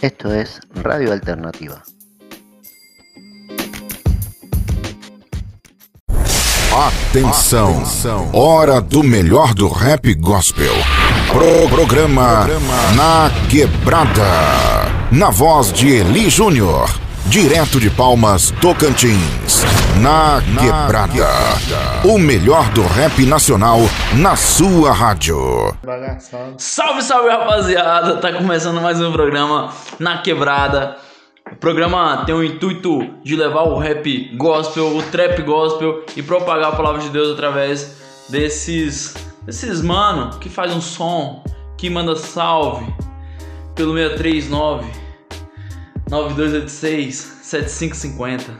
Esto es Radio Alternativa. Atenção, hora do melhor do rap gospel. Pro programa Na Quebrada. Na voz de Eli Júnior. Direto de Palmas, Tocantins. Na Quebrada. O melhor do rap nacional na sua rádio. Salve, salve rapaziada! Tá começando mais um programa Na Quebrada. O programa tem o intuito de levar o rap gospel, o trap gospel e propagar a palavra de Deus através desses desses mano que faz um som, que manda salve pelo 639 9286 7550.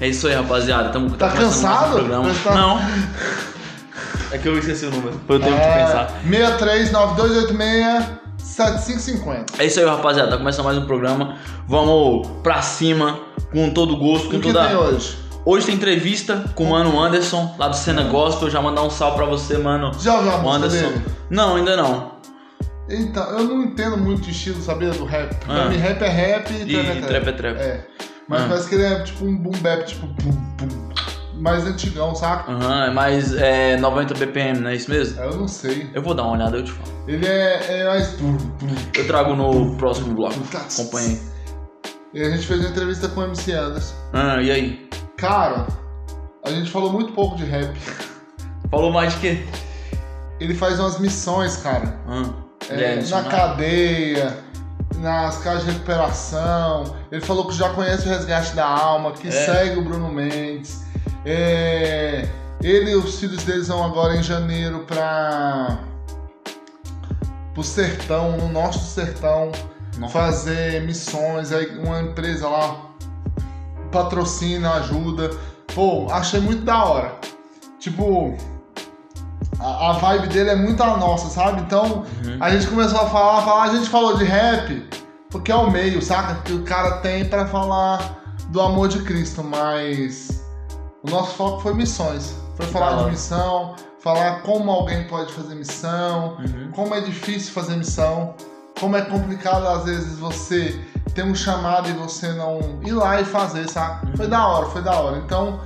É isso aí, rapaziada. Tamo, Tá começando mais um cansado? tá- Não. É que eu esqueci o número. Foi o tempo de É, pensar. 639286-7550. É isso aí, rapaziada. Tá começando mais um programa. Vamos pra cima com todo gosto, com O que toda. tem hoje? Hoje tem entrevista com o Mano Anderson, lá do Cena Gospel. Já mandar um salve pra você, mano. Já ouviu a Anderson. dele? Não, ainda não. Então, eu não entendo muito de estilo, sabia, do rap. Pra Ah. mim, rap é rap e, E trap é trap. é trap. É. Mas Ah. parece que ele é tipo um boom bap, tipo bum, bum, mais antigão, saca? Aham, é mais é, 90 BPM, não é isso mesmo? Eu não sei. Eu vou dar uma olhada, eu te falo. Ele é, é mais. Eu trago no próximo bloco. Acompanhe. E a gente fez uma entrevista com o MC Anderson. Ah, e aí? Cara, a gente falou muito pouco de rap. Falou mais de quê? Ele faz umas missões, cara. Ah, É, na missionário? cadeia, nas casas de recuperação. Ele falou que já conhece o Resgate da Alma, que É. segue o Bruno Mendes. É, ele e os filhos deles vão agora em janeiro para o sertão, no do sertão, Nossa. fazer missões. Aí uma empresa lá patrocina, ajuda. Pô, achei muito da hora. Tipo, a, a vibe dele é muito a nossa, sabe? Então, Uhum. a gente começou a falar, falar, a gente falou de rap, porque é o meio, saca? Que o cara tem pra falar do amor de Cristo, mas o nosso foco foi missões. Foi falar de missão, falar como alguém pode fazer missão, Uhum. como é difícil fazer missão, como é complicado às vezes você ter um chamado e você não ir lá e fazer, sabe? Uhum. Foi da hora, foi da hora. Então,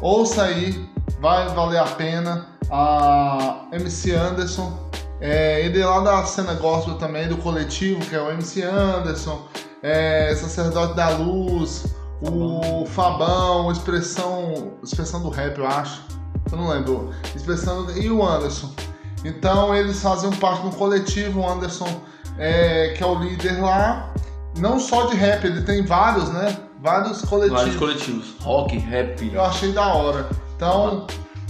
ouça aí, vai valer a pena. A MC Anderson, é, ele é lá da cena gospel também, do coletivo, que é o MC Anderson, é, Sacerdote da Luz, o Fabão, Expressão, Expressão do Rap, eu acho. Eu não lembro. Expressão e o Anderson. Então eles fazem parte um coletivo, o Anderson é, que é o líder lá, não só de rap, ele tem vários, né? Vários coletivos. Vários coletivos. Rock, rap. Eu achei da hora. Então,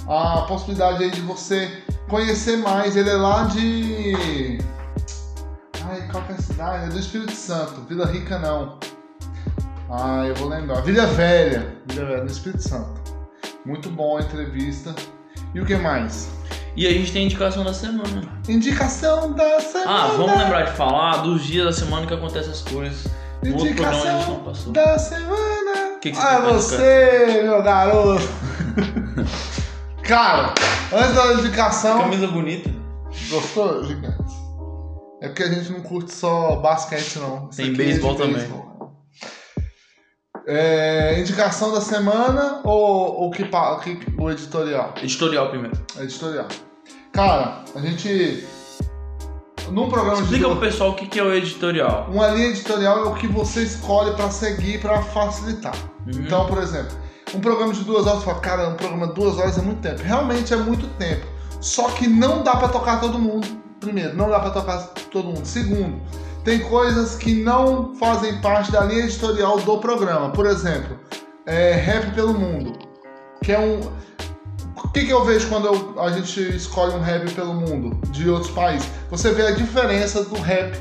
a possibilidade aí de você conhecer mais, ele é lá de. Ai, qual que é a cidade? É do Espírito Santo, Vila Rica não. Ah, eu vou lembrar. Vila Velha. Vila Velha, no Espírito Santo. Muito bom a entrevista. E o que mais? E a gente tem indicação da semana. Indicação da semana. Ah, vamos lembrar de falar dos dias da semana que acontecem as coisas. No outro programa a gente não Indicação passou. da semana. Que que você ah, tem pra você, meu garoto. Cara, antes da indicação. Camisa bonita. Gostou, gigantes? É porque a gente não curte só basquete, não. Isso Tem aqui beisebol de também. É, indicação da semana ou o que, pa- o que o editorial? Editorial primeiro. Editorial. Cara, a gente. Num programa de Explica pro pessoal o que é o editorial. uma linha editorial é o que você escolhe pra seguir pra facilitar. Uhum. Então, por exemplo, um programa de duas horas, você fala, cara, um programa de duas horas é muito tempo. Realmente é muito tempo. Só que não dá pra tocar todo mundo. Primeiro, não dá pra tocar todo mundo. Segundo, tem coisas que não fazem parte da linha editorial do programa. Por exemplo, é, Rap pelo Mundo, que é um. O que, que eu vejo quando eu- a gente escolhe um rap pelo mundo de outros países? Você vê a diferença do rap,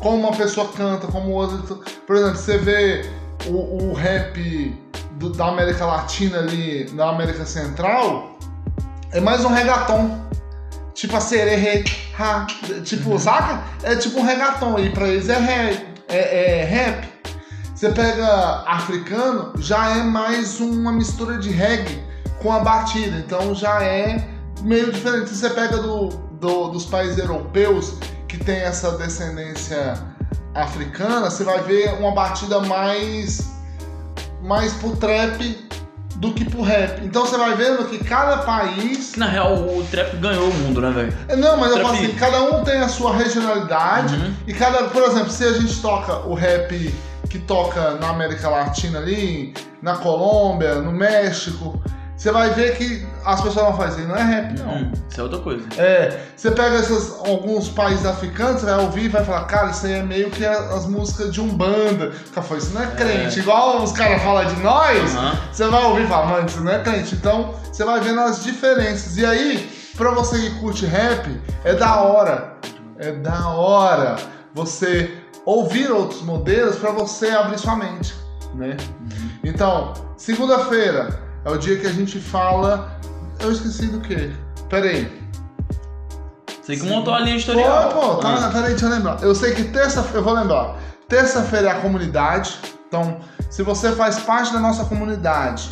como uma pessoa canta, como outra. Por exemplo, você vê o, o rap do- da América Latina ali, na América Central, é mais um reggaeton. Tipo a sererê, ha, tipo, saca? É tipo um reggaeton. E pra eles é, rap, é, é rap. Você pega africano, já é mais uma mistura de reggae com a batida. Então já é meio diferente. Você pega do, do- dos países europeus que tem essa descendência africana, você vai ver uma batida mais mais pro trap do que pro rap. Então você vai vendo que cada país. Na real o trap ganhou o mundo, né, velho? É, Não, mas eu Trap- falo assim, cada um tem a sua regionalidade Uhum. e cada, por exemplo, se a gente toca o rap que toca na América Latina ali, na Colômbia, no México, você vai ver que as pessoas vão fazer, não é rap não. Hum, isso é outra coisa. É, você pega esses, alguns países africanos, você vai ouvir e vai falar, cara, isso aí é meio que as músicas de Umbanda. Cara, foi, isso não é crente. Igual os caras falam de nós, Aham. você vai ouvir e falar, mano, isso não é crente. Então, você vai vendo as diferenças. E aí, pra você que curte rap, é da hora. É da hora você ouvir outros modelos pra você abrir sua mente, né? Então, segunda-feira é o dia que a gente fala. Eu esqueci do quê? Pera aí. Você que montou a linha Pô, editorial. pô, tá, Ah. peraí, deixa eu lembrar. Eu sei que terça eu vou lembrar. Terça-feira é a comunidade. Então, se você faz parte da nossa comunidade,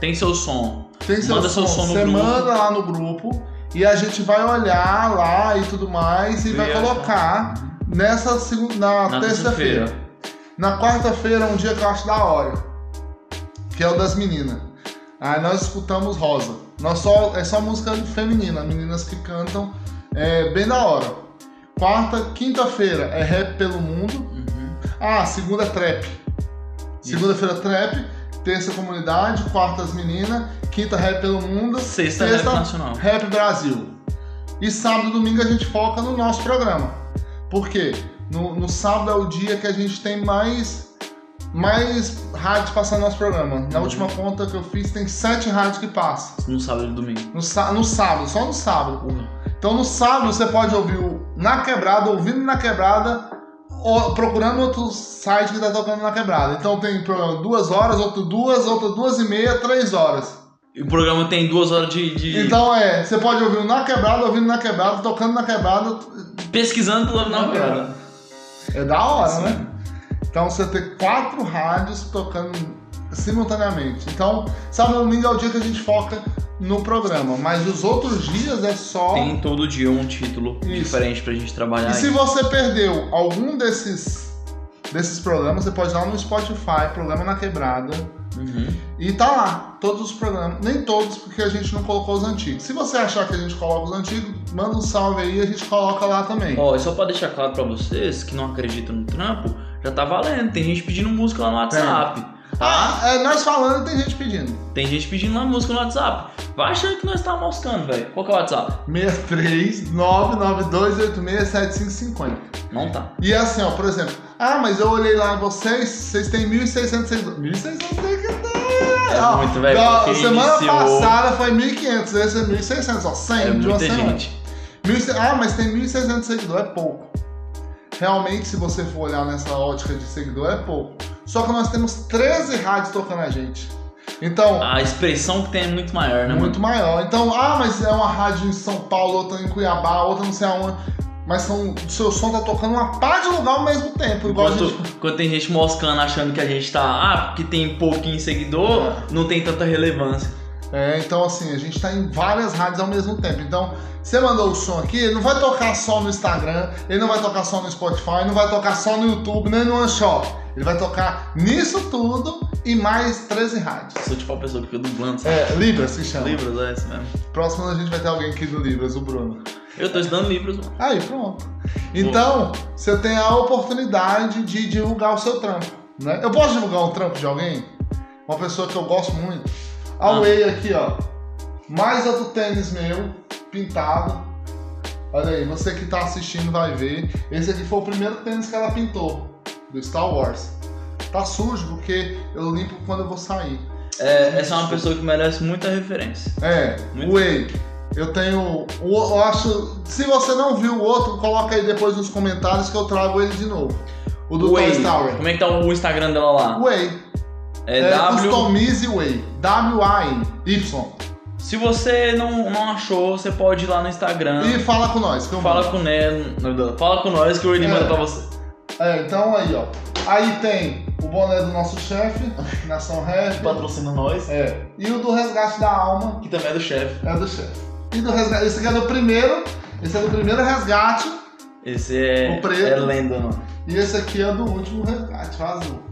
Tem seu som. tem seu Manda som, seu som no você grupo. manda lá no grupo e a gente vai olhar lá e tudo mais e vai colocar nessa segunda, na, Na terça-feira. terça-feira. Na quarta-feira é um dia que eu acho da hora, que é o das meninas. Aí nós escutamos Rosa. Nós só, é só música feminina, meninas que cantam é bem da hora. Quarta, quinta-feira é Rap pelo Mundo. Uhum. Ah, segunda é Trap. Segunda-feira Trap, terça Comunidade, quarta as meninas, quinta Rap pelo Mundo, Sexta Rap Nacional. Rap Brasil. E sábado e domingo a gente foca no nosso programa. Por quê? No, no sábado é o dia que a gente tem mais, mais rádios passando no nosso programa. Na Uhum. última conta que eu fiz, tem sete rádios que passam. No sábado e domingo. No, no sábado, só no sábado. Porra. Então no sábado você pode ouvir o Na Quebrada, ouvindo Na Quebrada, ou procurando outro site que tá tocando Na Quebrada. Então tem programa duas horas, outro duas, outro duas e meia, três horas. E o programa tem duas horas de. de- Então é, você pode ouvir o Na Quebrada, ouvindo Na Quebrada, tocando Na Quebrada. Pesquisando pela na quebrada. É da hora, né? Então você tem quatro rádios tocando simultaneamente. Então, sábado e domingo é o dia que a gente foca no programa. Mas os outros dias é só. Tem todo dia um título Isso. diferente pra gente trabalhar. E se aí. você perdeu algum desses, desses programas, você pode ir lá no Spotify, Programa na Quebrada, Uhum. e tá lá, todos os programas. Nem todos, porque a gente não colocou os antigos. Se você achar que a gente coloca os antigos, manda um salve aí e a gente coloca lá também. Ó, e só pra deixar claro pra vocês que não acreditam no trampo, já tá valendo. Tem gente pedindo música lá no WhatsApp. Tá? Ah, é, nós falando e tem gente pedindo. Tem gente pedindo lá música no WhatsApp. Vai achando que nós tá moscando, velho. Qual que é o WhatsApp? 63 99286 7550. Não tá. E é assim, ó, por exemplo, ah, mas eu olhei lá vocês, vocês têm 1.600 seguidores. 1.600 seguidores! É Ó, muito, velho, semana iniciou- passada foi 1.500, esse é 1.600, ó, 100 É de uma muita semana. gente. 1.600 Ah, mas tem 1.600 seguidores, é pouco. Realmente, se você for olhar nessa ótica de seguidor, é pouco. Só que nós temos 13 rádios tocando a gente. Então, A expressão que tem é muito maior, né, muito mano? maior. Então, ah, mas é uma rádio em São Paulo, outra em Cuiabá, outra não sei aonde. Mas são, o seu som tá tocando uma pá de lugar ao mesmo tempo. Igual Enquanto, gente... enquanto tem gente moscando achando que a gente tá. Ah, porque tem pouquinho seguidor, não tem tanta relevância. É, então assim, a gente tá em várias rádios ao mesmo tempo. Então, você mandou o som aqui, ele não vai tocar só no Instagram, ele não vai tocar só no Spotify, não vai tocar só no YouTube, nem no OneShop. Ele vai tocar nisso tudo e mais 13 rádios. Sou tipo a pessoa que fica dublando, sabe? É, Libras se chama. Libras, é isso mesmo. Próximo a gente vai ter alguém aqui do Libras, o Bruno. Eu tô estudando Libras, mano. Aí, pronto. Então, você tem a oportunidade de divulgar o seu trampo. Né? Eu posso divulgar um trampo de alguém? Uma pessoa que eu gosto muito. A Ah. Way aqui, ó. Mais outro tênis meu, pintado. Olha aí, você que tá assistindo vai ver. Esse aqui foi o primeiro tênis que ela pintou, do Star Wars. Tá sujo porque eu limpo quando eu vou sair. É, essa é uma pessoa que merece muita referência. É, Muito Way. Eu tenho. Eu acho. Se você não viu o outro, coloca aí depois nos comentários que eu trago ele de novo. O do Way. Toy Story. Como é que tá o Instagram dela lá? Way. É, É, W. Customize Way. W-A-Y. Y. Se você não, não achou, você pode ir lá no Instagram. E fala com nós. Que eu Fala mando. com, né, fala com nós que o Eli É. manda pra você. É, então aí, ó. Aí tem o boné do nosso chefe, Nação Rap. Patrocina nós. É. E o do Resgate da Alma Que também é do chefe. é do chefe. E do resgate. Esse aqui é do primeiro. Esse é do primeiro resgate. Esse é, O preto. é lenda, mano. E esse aqui é do último resgate, o azul.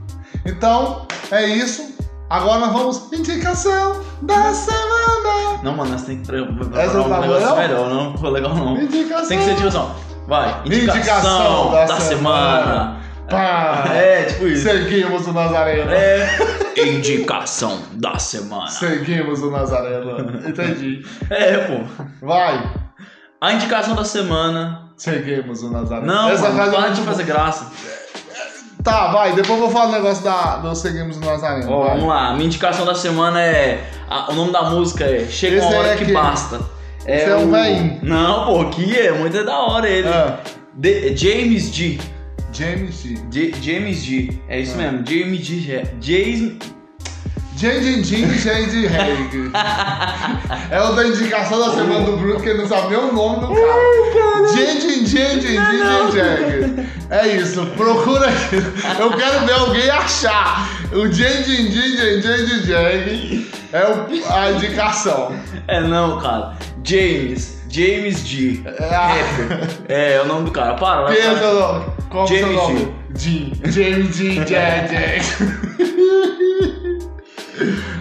Então, é isso. Agora nós vamos. Indicação da semana! Não, mano, nós tem que pre- Essa preparar tá um negócio boa? melhor, não ficou legal não. Indicação! Tem que ser indicação. Vai, indicação, Indicação da, da semana. Pá. É, tipo isso. Seguimos o Nazareno. É. Indicação da semana. Seguimos o Nazareno. Entendi. É, pô. Vai. A indicação da semana. Seguimos o Nazareno. Não, Essa mano, para de fazer graça. Tá, vai. Depois eu vou falar o negócio da, do Seguimos o Nazareno. Ó, vai. vamos lá. Minha indicação da semana é. a- o nome da música é Chega Esse uma hora é que quem? basta. Esse é um velhinho. Não, pô, que é muito da hora ele. Ah, De- James G. James G. J- James G. É isso mesmo. James G. James. Jane Jin Jane Haig. É o da indicação da semana do Bruno, que ele não sabe nem o nome do cara. Jin Jane Jin Jane É isso, procura aqui. Eu quero ver alguém achar. O Jane Jin Jane Jane Jane é o- a indicação. É não, cara. James. James G. É Rapper. É, é o nome do cara. Para, vai. É é seu James nome? Jim. James Jin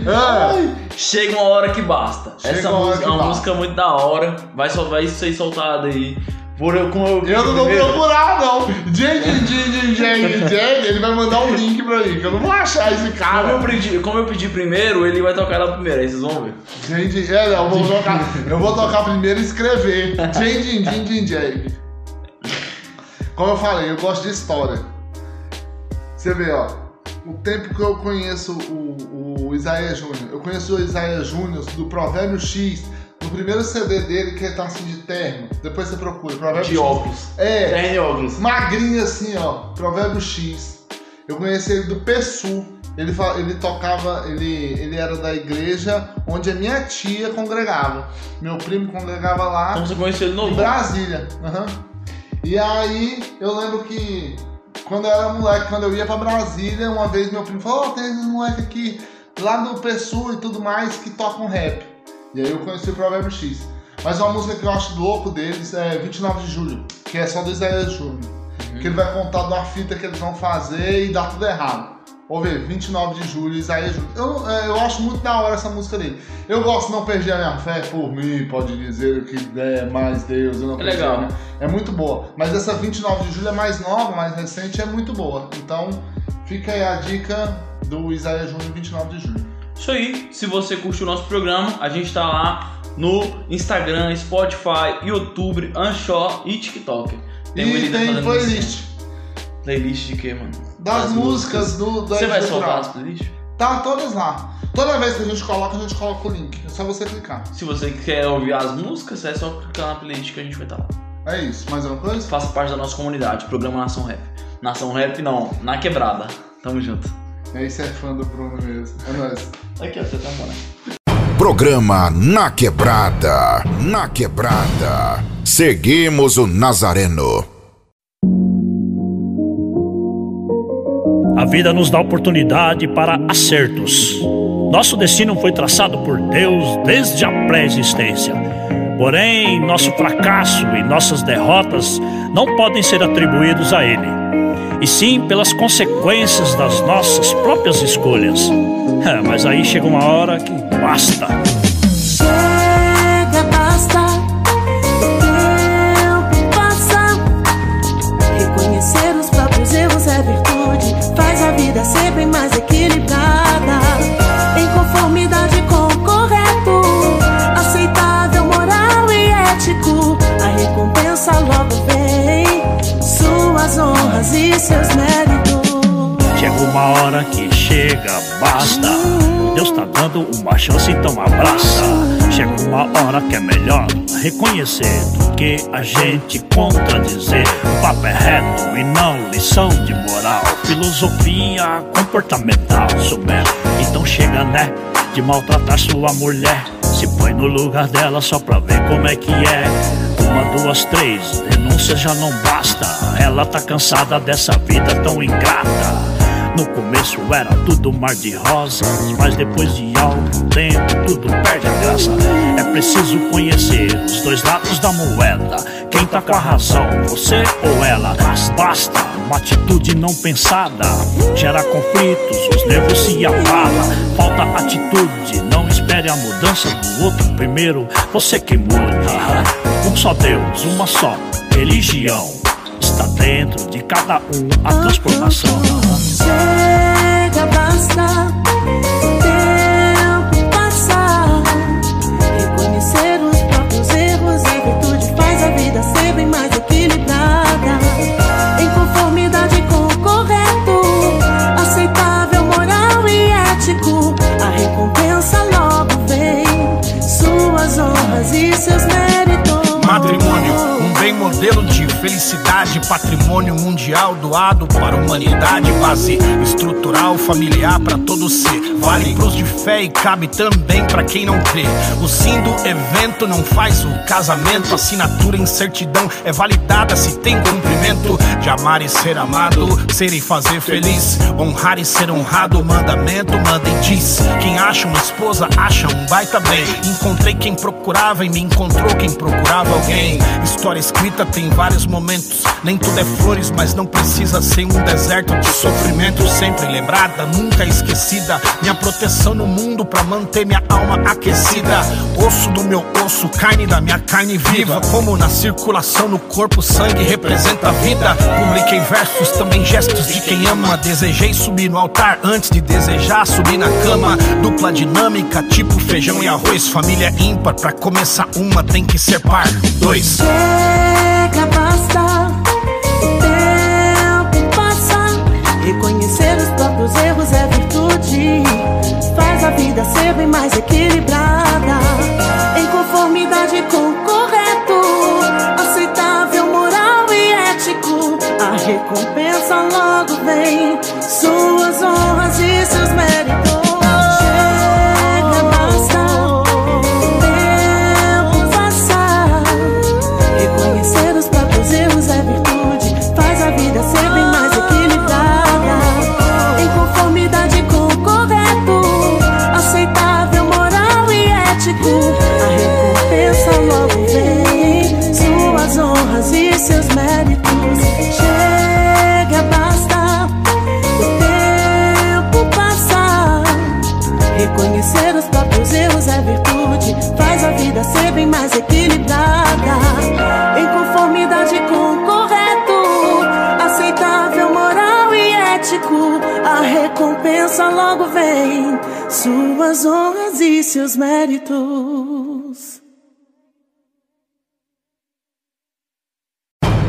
Ah, Chega uma hora que basta. Chega Essa uma música é uma basta. música muito da hora. Vai, só, vai ser soltada aí. Por eu, como eu, Eu não vou procurar, não. Jane Jin Jane Jane ele vai mandar um link pra mim, que eu não vou achar esse Como eu, cara. pedi, como eu pedi primeiro, ele vai tocar ela primeiro, aí vocês vão ver. Gente, é, não, eu vou tocar, eu vou tocar primeiro e escrever. Jane Jin Jin Jin Jane. Como eu falei, eu gosto de história. Você vê, ó, o tempo que eu conheço o, o Isaías Júnior, eu conheço o Isaías Júnior do Provérbio X, no primeiro CD dele, que ele tá assim de terno. Depois você procura, Provérbio De X. óculos. É, Terno e óculos. magrinho assim, ó, Provérbio X. Eu conheci ele do PSU. Ele, ele tocava, ele, ele era da igreja onde a minha tia congregava. Meu primo congregava lá Então você conheceu ele em novo. Brasília. aham. E aí eu lembro que quando eu era moleque, quando eu ia pra Brasília, uma vez meu primo falou, ó, tem esse moleque aqui lá do PSU e tudo mais que tocam rap. E aí eu conheci o Provérbio X. Mas uma música que eu acho louco deles é 29 de julho, que é só do Isaías Júnior. Que ele vai contar de uma fita que eles vão fazer e dá tudo errado. Vou ver, 29 de julho, Isaías Júnior. Eu, é, eu acho muito da hora essa música dele. Eu gosto de Não Perder a Minha Fé por mim, pode dizer o que é mais Deus. Eu não É perdi a legal. minha- É muito boa. Mas essa 29 de julho é mais nova, mais recente, é muito boa. Então fica aí a dica do Isaías Júnior 29 de julho. Isso aí. Se você curtiu o nosso programa, a gente tá lá no Instagram, Spotify, YouTube, Anchor e TikTok. e o Elida tem playlist isso. Playlist de quê, mano? Das Das músicas do da Você vai soltar as playlists? Tá todas lá. Toda vez que a gente coloca, a gente coloca o link. É só você clicar. Se você quer ouvir as músicas, é só clicar na playlist que a gente vai estar lá. É isso. Mais uma coisa? Faça parte da nossa comunidade, programa Nação Rap. Nação Rap não, na quebrada. Tamo junto. É isso, é fã do Bruno mesmo. É nóis. Aqui, ó, você tá falando. Programa Na Quebrada. Na Quebrada. Seguimos o Nazareno. A vida nos dá oportunidade para acertos. Nosso destino foi traçado por Deus desde a pré-existência. Porém, nosso fracasso e nossas derrotas não podem ser atribuídos a Ele, e sim pelas consequências das nossas próprias escolhas. É, Mas aí chega uma hora que basta. Uma hora que chega, basta. Deus tá dando uma chance, então abraça. Chega uma hora que é melhor reconhecer do que a gente contradizer. O papo é reto e não lição de moral. Filosofia comportamental, souber. Então chega, né? De maltratar sua mulher. Se põe no lugar dela só pra ver como é que é. Uma, duas, três, denúncia já não basta. Ela tá cansada dessa vida tão ingrata. No começo era tudo mar de rosas, mas depois de algum tempo tudo perde a graça. É preciso conhecer os dois lados da moeda. Quem tá com a razão, você ou ela? Mas basta, uma atitude não pensada gera conflitos, os nervos se abalam. Falta atitude, não espere a mudança do outro primeiro. Você que muda. Um só Deus, uma só religião. Está dentro de cada um a transformação. Chega, basta. Bem modelo de felicidade, patrimônio mundial doado para a humanidade, base estrutural, familiar para todo ser. Vale pros de fé e cabe também para quem não crê. O sim do evento não faz o casamento, assinatura em certidão é validada se tem cumprimento de amar e ser amado, ser e fazer feliz, honrar e ser honrado, mandamento manda e diz. Quem acha uma esposa acha um baita bem. Encontrei quem procurava e me encontrou quem procurava alguém. História tem vários momentos. Nem tudo é flores, mas não precisa ser um deserto de sofrimento. Sempre lembrada, nunca esquecida. Minha proteção no mundo pra manter minha alma aquecida. Osso do meu osso, carne da minha carne viva. Como na circulação no corpo, sangue representa a vida. Publiquei versos, também gestos de quem ama. Desejei subir no altar antes de desejar subir na cama. Dupla dinâmica, tipo feijão e arroz. Família ímpar, pra começar uma tem que ser par. Dois. Chega, basta. O tempo passa. Reconhecer os próprios erros é virtude. Faz a vida ser bem mais equilibrada. Em conformidade com o correto. Aceitável, moral e ético. A recompensa logo vem. Suas honras e seus méritos. Suas honras e seus méritos.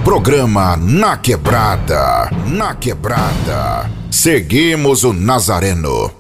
Programa Na Quebrada. Na Quebrada. Seguimos o Nazareno.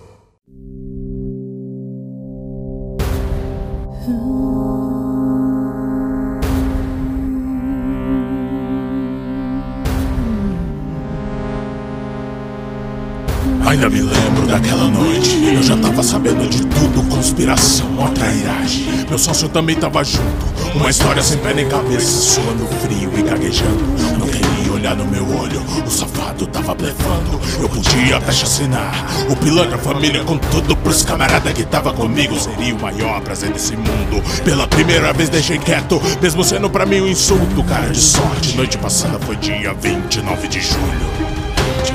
Ainda me lembro daquela noite. Eu já tava sabendo de tudo, conspiração, uma trairagem. Meu sócio também tava junto. Uma história sem pé nem cabeça, suando frio e gaguejando. Não queria olhar no meu olho, o safado tava blefando. Eu podia até chacinar o pilantra família com tudo pros camarada que tava comigo. Seria o maior prazer desse mundo. Pela primeira vez deixei quieto, mesmo sendo pra mim um insulto. Cara de sorte, noite passada foi dia 29 de julho.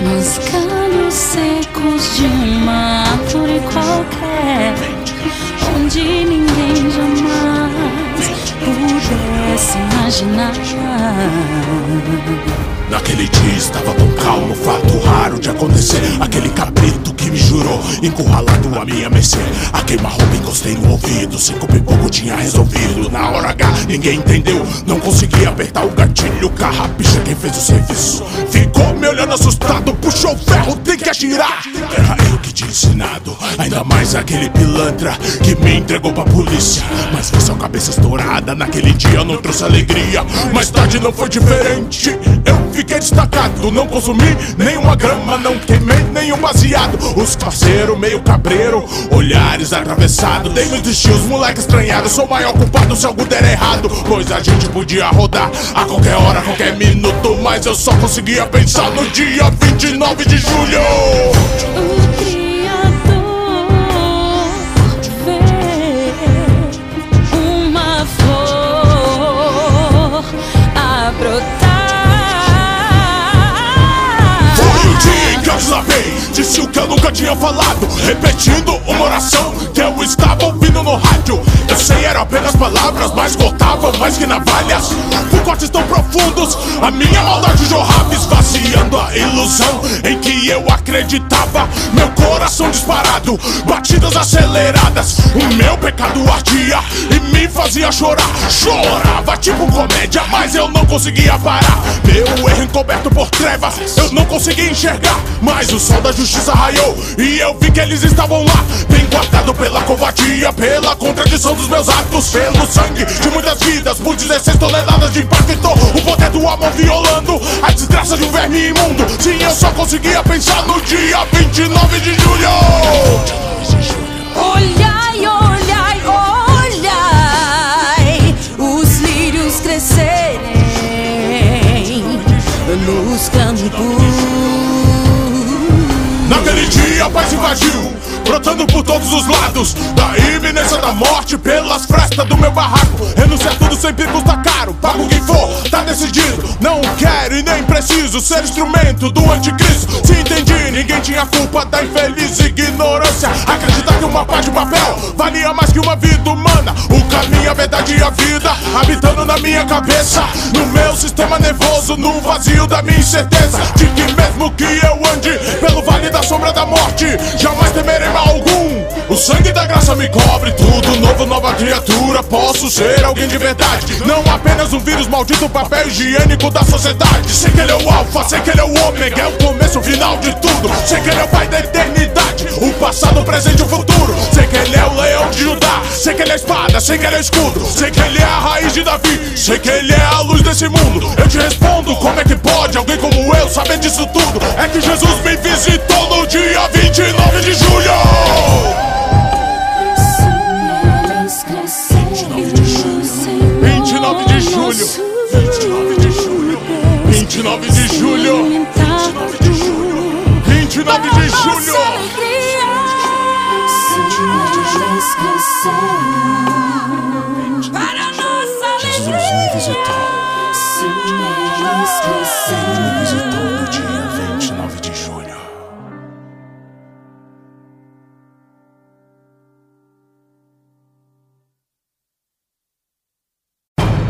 Nos galhos secos de uma árvore qualquer Onde ninguém jamais pudesse imaginar Naquele dia estava tão calmo, fato raro de acontecer. Aquele cabrito que me jurou, encurralado a minha mercê. A queima-roupa encostei no ouvido, cinco pouco tinha resolvido. Na hora H, ninguém entendeu, não consegui apertar o gatilho. Carrapicha quem fez o serviço. Ficou me olhando assustado, puxou o ferro, tem que atirar. Era eu que tinha ensinado, ainda mais aquele pilantra que me entregou pra polícia. Mas foi só cabeça estourada, naquele dia não trouxe alegria. Mais tarde não foi diferente. Eu fiquei destacado, não consumi nenhuma grama, não queimei nenhum baseado. Os parceiros meio cabreiro, olhares atravessados. Dei no destino, os moleques estranhados. Sou maior culpado se algo der errado. Pois a gente podia rodar a qualquer hora, qualquer minuto. Mas eu só conseguia pensar no dia 29 de julho. Brotar. Que eu desabei, disse o que eu nunca tinha falado, repetindo uma oração que eu estava ouvindo no rádio. Eu sei, eram apenas palavras, mas cortavam mais que navalhas. Com cortes tão profundos, a minha maldade jorrava, esvaziando a ilusão em que eu acreditava. Meu coração disparado, batidas aceleradas. O meu pecado ardia e me fazia chorar. Chorava tipo comédia, mas eu não conseguia parar. Meu erro encoberto por trevas, eu não conseguia enxergar. Mas o sol da justiça raiou e eu vi que eles estavam lá. Bem guardado pela covardia, pela contradição dos meus atos, pelo sangue de muitas vidas. Por 16 toneladas de impacto, o poder do amor violando a desgraça de um verme imundo. Sim, eu só conseguia pensar no dia 29 de julho. Olhai, olhai, olhai, os lírios crescerem nos campos. Not Naquele dia a paz invadiu, brotando por todos os lados. Da iminência da morte, pelas frestas do meu barraco. Renunciar tudo sempre custa caro, pago quem for, tá decidido. Não quero e nem preciso ser instrumento do anticristo. Se entendi, ninguém tinha culpa da infeliz ignorância. Acreditar que uma paz de papel valia mais que uma vida humana. O caminho, a verdade e a vida habitando na minha cabeça. No meu sistema nervoso, no vazio da minha incerteza. De que mesmo que eu ande pelo vale da sombra da morte, jamais temerei mal algum. O sangue da graça me cobre, tudo novo, nova criatura. Posso ser alguém de verdade, não apenas um vírus maldito, papel higiênico da sociedade. Sei que ele é o alfa, sei que ele é o ômega, é o começo, o final de tudo. Sei que ele é o pai da eternidade, o passado, o presente e o futuro. Sei que ele é o leão de Judá, sei que ele é a espada, sei que ele é o escudo. Sei que ele é a raiz de Davi, sei que ele é a luz desse mundo. Eu te respondo, como é que pode alguém como eu saber disso tudo? É que Jesus me visitou no dia 29 de julho. Eles crescerem, 29 de julho. 29 de julho. 29 de julho. 29 de julho.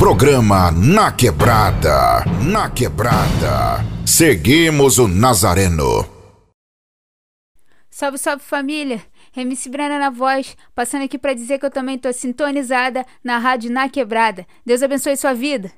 Programa Na Quebrada. Na Quebrada. Seguimos o Nazareno. Salve, salve família! MC Brana na voz, passando aqui pra dizer que eu também tô sintonizada na rádio Na Quebrada. Deus abençoe sua vida.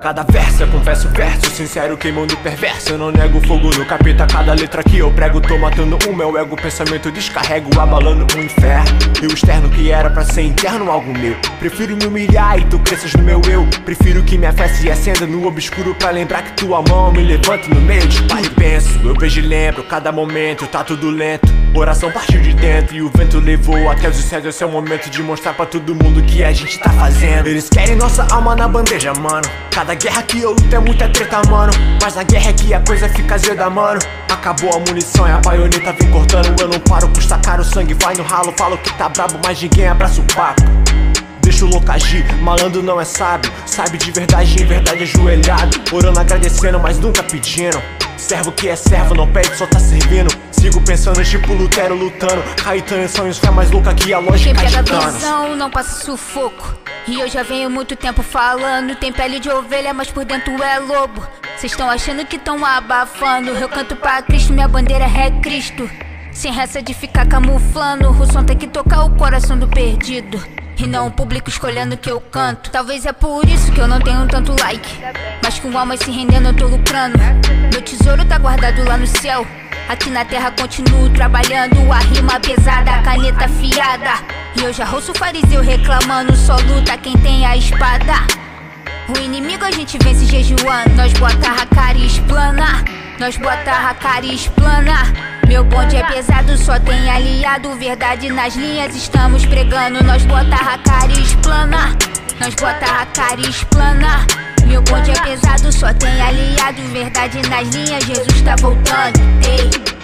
Cada verso, eu confesso verso Sincero, queimando perverso. Eu não nego fogo no capeta Cada letra que eu prego Tô matando o meu ego. Pensamento descarrego Abalando o inferno. E o externo que era pra ser interno Algo meu. Prefiro me humilhar E tu cresças no meu eu. Prefiro que minha fé se acenda No obscuro Pra lembrar que tua mão Me levanta no meio de pai e penso Eu vejo e lembro Cada momento Tá tudo lento. Oração partiu de dentro E o vento levou Até os céus Esse é o momento de mostrar pra todo mundo Que a gente tá fazendo. Eles querem nossa alma na bandeja, mano. Cada guerra que eu luto é muita treta, mano. Mas na guerra é que a coisa fica azeda, mano. Acabou a munição e a baioneta vem cortando. Eu não paro, custa caro, o sangue vai no ralo. Falo que tá brabo, mas ninguém abraça o papo Deixa o louco agir, malandro não é sábio Sabe de verdade, em verdade ajoelhado Orando, agradecendo, mas nunca pedindo Servo que é servo, não pede, só tá servindo Sigo pensando, tipo Lutero lutando Caetano em sonhos, fé mais louca que a Quem lógica pega a de Thanos visão não passa sufoco. E eu já venho muito tempo falando. Tem pele de ovelha, mas por dentro é lobo. Vocês estão achando que estão abafando. Eu canto pra Cristo, minha bandeira é Cristo. Sem ressa de ficar camuflando, o som tem que tocar o coração do perdido. E não o público escolhendo que eu canto. Talvez é por isso que eu não tenho tanto like. Mas com alma se rendendo eu tô lucrando. Meu tesouro tá guardado lá no céu. Aqui na terra continuo trabalhando. A rima pesada, a caneta afiada. E eu já ouço o fariseu reclamando. Só luta quem tem a espada. O inimigo a gente vence jejuando. Nós bota a cara e explana. Nós bota a cara e explana. Meu bonde é pesado, só tem aliado. Verdade nas linhas, estamos pregando. Nós bota a cara e explana. Nós bota a cara e explana. Meu bonde é pesado, só tem aliado. Verdade nas linhas, Jesus tá voltando. Ei.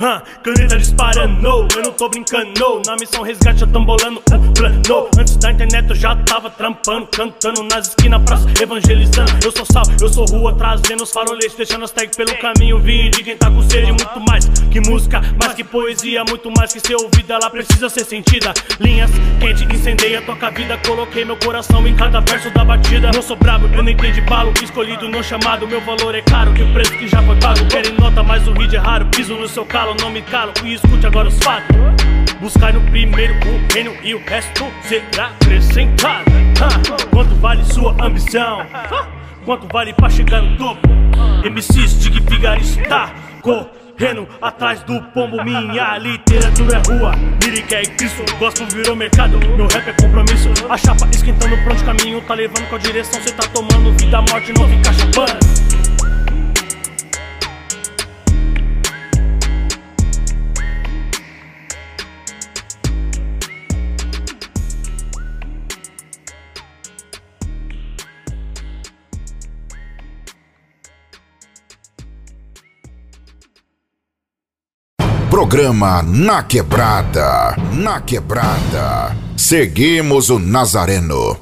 Hã, caneta disparando, eu não tô brincando. Na missão resgate eu tô bolando um plano. Antes da internet eu já tava trampando, cantando nas esquinas, praça, evangelizando. Eu sou sal, eu sou rua, trazendo os faroletes, deixando as tags pelo caminho. Vim de quem tá com sede, muito mais que música, mais que poesia, muito mais que ser ouvida, ela precisa ser sentida. Linhas quente, incendeia, toca a vida. Coloquei meu coração em cada verso da batida. Não sou brabo, eu nem tenho de balo, escolhido no chamado. Meu valor é caro, que o preço que já foi pago. Querem nota, mas o hit é raro, piso no seu calo não me calo e escute agora os fatos. Buscar no primeiro o reino e o resto será acrescentado. Quanto vale sua ambição? Quanto vale pra chegar no topo? MCs tá correndo atrás do pombo. Minha literatura é rua, lírica é Cristo. Gospel virou mercado, meu rap é compromisso. A chapa esquentando pra onde caminho tá levando qual direção cê tá tomando. Vida, morte, não fica chapando. Programa Na Quebrada. Na Quebrada. Seguimos o Nazareno.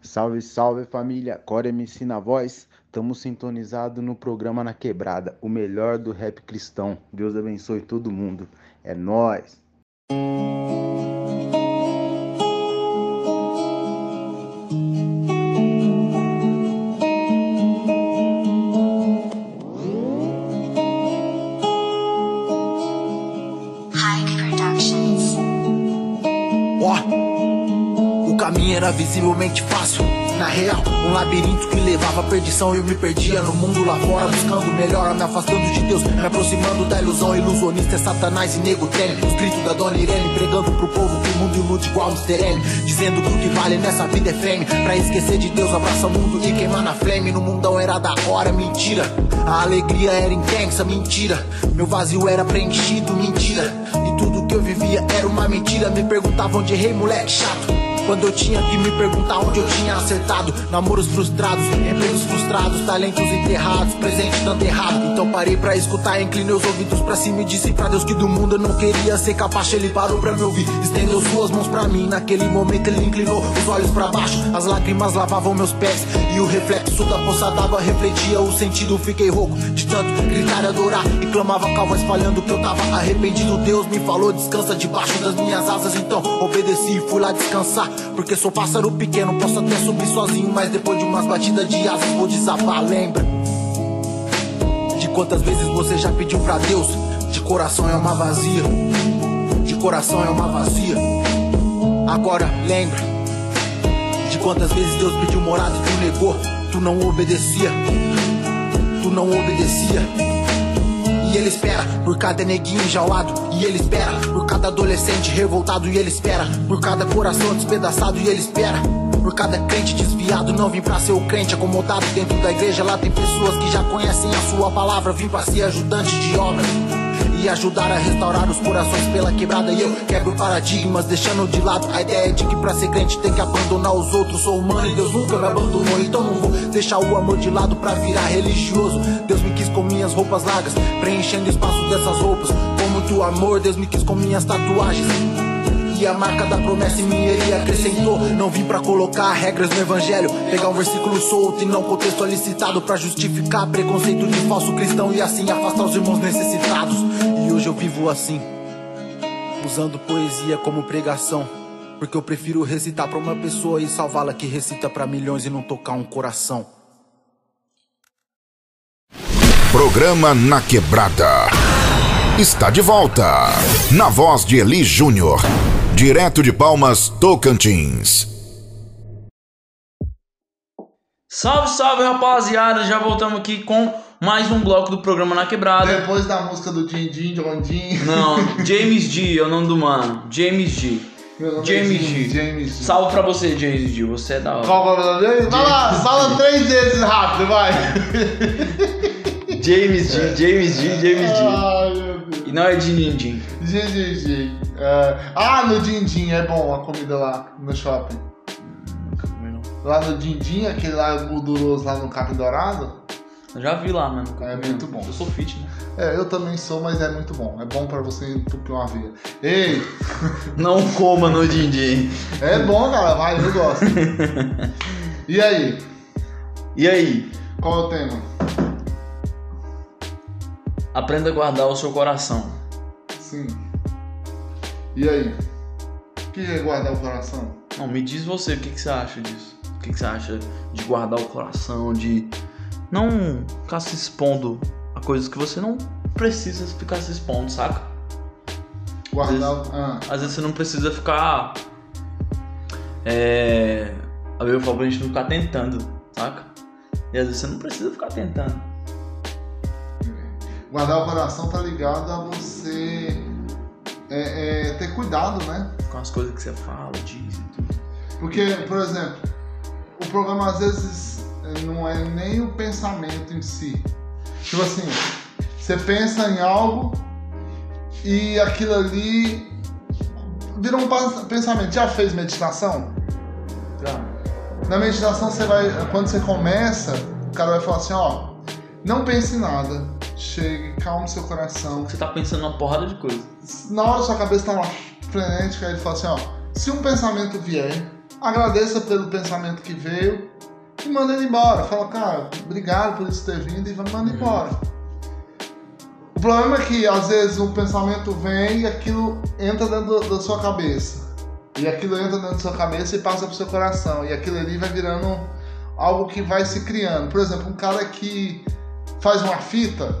Salve, salve família, Core MC na voz. Estamos sintonizados no programa Na Quebrada, o melhor do rap cristão. Deus abençoe todo mundo. É nós. Visivelmente fácil. Na real, um labirinto que levava à perdição. Eu me perdia no mundo lá fora, buscando melhor, me afastando de Deus, me aproximando da ilusão. Ilusionista é Satanás e nego. Os gritos da dona Irene, pregando pro povo que o mundo ilude igual Mr. M. Dizendo que o que vale nessa vida é fame. Pra esquecer de Deus, abraça o mundo e queimar na flame. No mundão era da hora, mentira. A alegria era intensa, mentira. Meu vazio era preenchido, mentira. E tudo que eu vivia era uma mentira. Me perguntavam de rei, moleque chato. Quando eu tinha que me perguntar onde eu tinha acertado. Namoros frustrados, empregos frustrados Talentos enterrados, presente dando errado. Então parei pra escutar, inclinei os ouvidos pra cima E disse pra Deus que do mundo eu não queria ser capaz. Ele parou pra me ouvir, estendeu suas mãos pra mim. Naquele momento ele inclinou os olhos pra baixo. As lágrimas lavavam meus pés E o reflexo da poça d'água refletia o sentido. Fiquei rouco de tanto gritar e adorar E clamava calma espalhando que eu tava arrependido. Deus me falou, descansa debaixo das minhas asas. Então obedeci e fui lá descansar porque sou pássaro pequeno, posso até subir sozinho Mas depois de umas batidas de asas vou desabar, lembra? De quantas vezes você já pediu pra Deus? De coração é uma vazia. De coração é uma vazia. Agora lembra? De quantas vezes Deus pediu morada e tu negou? Tu não obedecia. Tu não obedecia e ele espera por cada neguinho enjaulado. E ele espera por cada adolescente revoltado. E ele espera por cada coração despedaçado. E ele espera por cada crente desviado. Não vim pra ser o crente acomodado dentro da igreja. Lá tem pessoas que já conhecem a sua palavra. Vim pra ser ajudante de obra. E ajudar a restaurar os corações pela quebrada. E eu quebro paradigmas, deixando de lado a ideia de que pra ser crente tem que abandonar os outros. Sou humano e Deus nunca me abandonou. Então não vou deixar o amor de lado pra virar religioso. Deus me quis com minhas roupas largas, preenchendo espaço dessas roupas. Com muito amor, Deus me quis com minhas tatuagens. E a marca da promessa em mim ele acrescentou. Não vim pra colocar regras no evangelho. Pegar um versículo solto e não contextualizado pra justificar preconceito de falso cristão e assim afastar os irmãos necessitados. E hoje eu vivo assim, usando poesia como pregação. Porque eu prefiro recitar pra uma pessoa e salvá-la que recita pra milhões e não tocar um coração. Programa Na Quebrada. Está de volta. Na voz de Eli Júnior. Direto de Palmas, Tocantins. Salve, salve rapaziada, já voltamos aqui com mais um bloco do programa Na Quebrada. Depois da música do Din Din, John Din. Não, James G é o nome do mano. James. Meu nome James é G. James G. Salve pra você, James G. Você é da hora. Qual o dele? Vai lá, fala três vezes rápido, vai. James G, James G, James G. Ai, meu Deus. E não é Din Din Din. Din Din. É, Ah, no Din Din é bom a comida lá no shopping. Lá no Din Din, aquele lá gorduroso lá no Capim Dourado. Eu já vi lá, mano. É muito bom. Eu sou fit, né? É, eu também sou, mas é muito bom. É bom pra você entupir uma veia. Ei! Não coma no Din Din. É bom, cara, vai, eu gosto. E aí? E aí? Qual é o tema? Aprenda a guardar o seu coração. Sim. E aí? O que é guardar o coração? Não, me diz você, o que, que você acha disso? O que, que você acha de guardar o coração, de não ficar se expondo a coisas que você não precisa ficar se expondo, saca? Guardar. Às vezes, Ah, às vezes você não precisa ficar. É. Aí eu falo pra gente não ficar tentando, saca? E às vezes você não precisa ficar tentando. guardar o coração tá ligado a você é, é, ter cuidado, né? Com as coisas que você fala, diz e tudo. Porque, por exemplo, o programa às vezes não é nem o pensamento em si. Tipo assim, você pensa em algo e aquilo ali virou um pensamento. Já fez meditação? Já. Na meditação você vai, quando você começa, o cara vai falar assim, ó, não pense em nada, chegue, calme seu coração. Você tá pensando numa porrada de coisa. Na hora sua cabeça tá lá frenética, ele fala assim, ó, se um pensamento vier, agradeça pelo pensamento que veio e manda ele embora. Fala, cara, obrigado por isso ter vindo e vai manda embora. O problema é que às vezes um pensamento vem e aquilo entra dentro da sua cabeça. E aquilo entra dentro da sua cabeça e passa pro seu coração. E aquilo ali vai virando algo que vai se criando. Por exemplo, um cara que faz uma fita,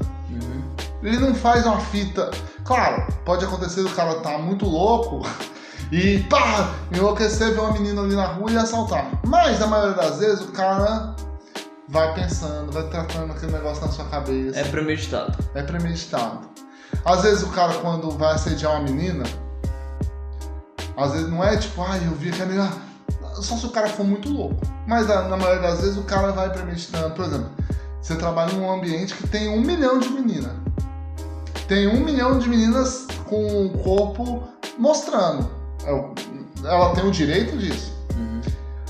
ele não faz uma fita. Claro, pode acontecer do cara tá muito louco e pá, enlouquecer, ver uma menina ali na rua e assaltar. Mas na maioria das vezes o cara vai pensando, vai tratando aquele negócio na sua cabeça. É premeditado. É premeditado. Às vezes o cara, quando vai assediar uma menina, às vezes não é tipo, ai, eu vi aquela menina. Só se o cara for muito louco. Mas na na maioria das vezes o cara vai premeditando. Por exemplo, você trabalha num ambiente que tem um milhão de meninas. Tem um milhão de meninas com o corpo mostrando. É Ela tem o direito disso.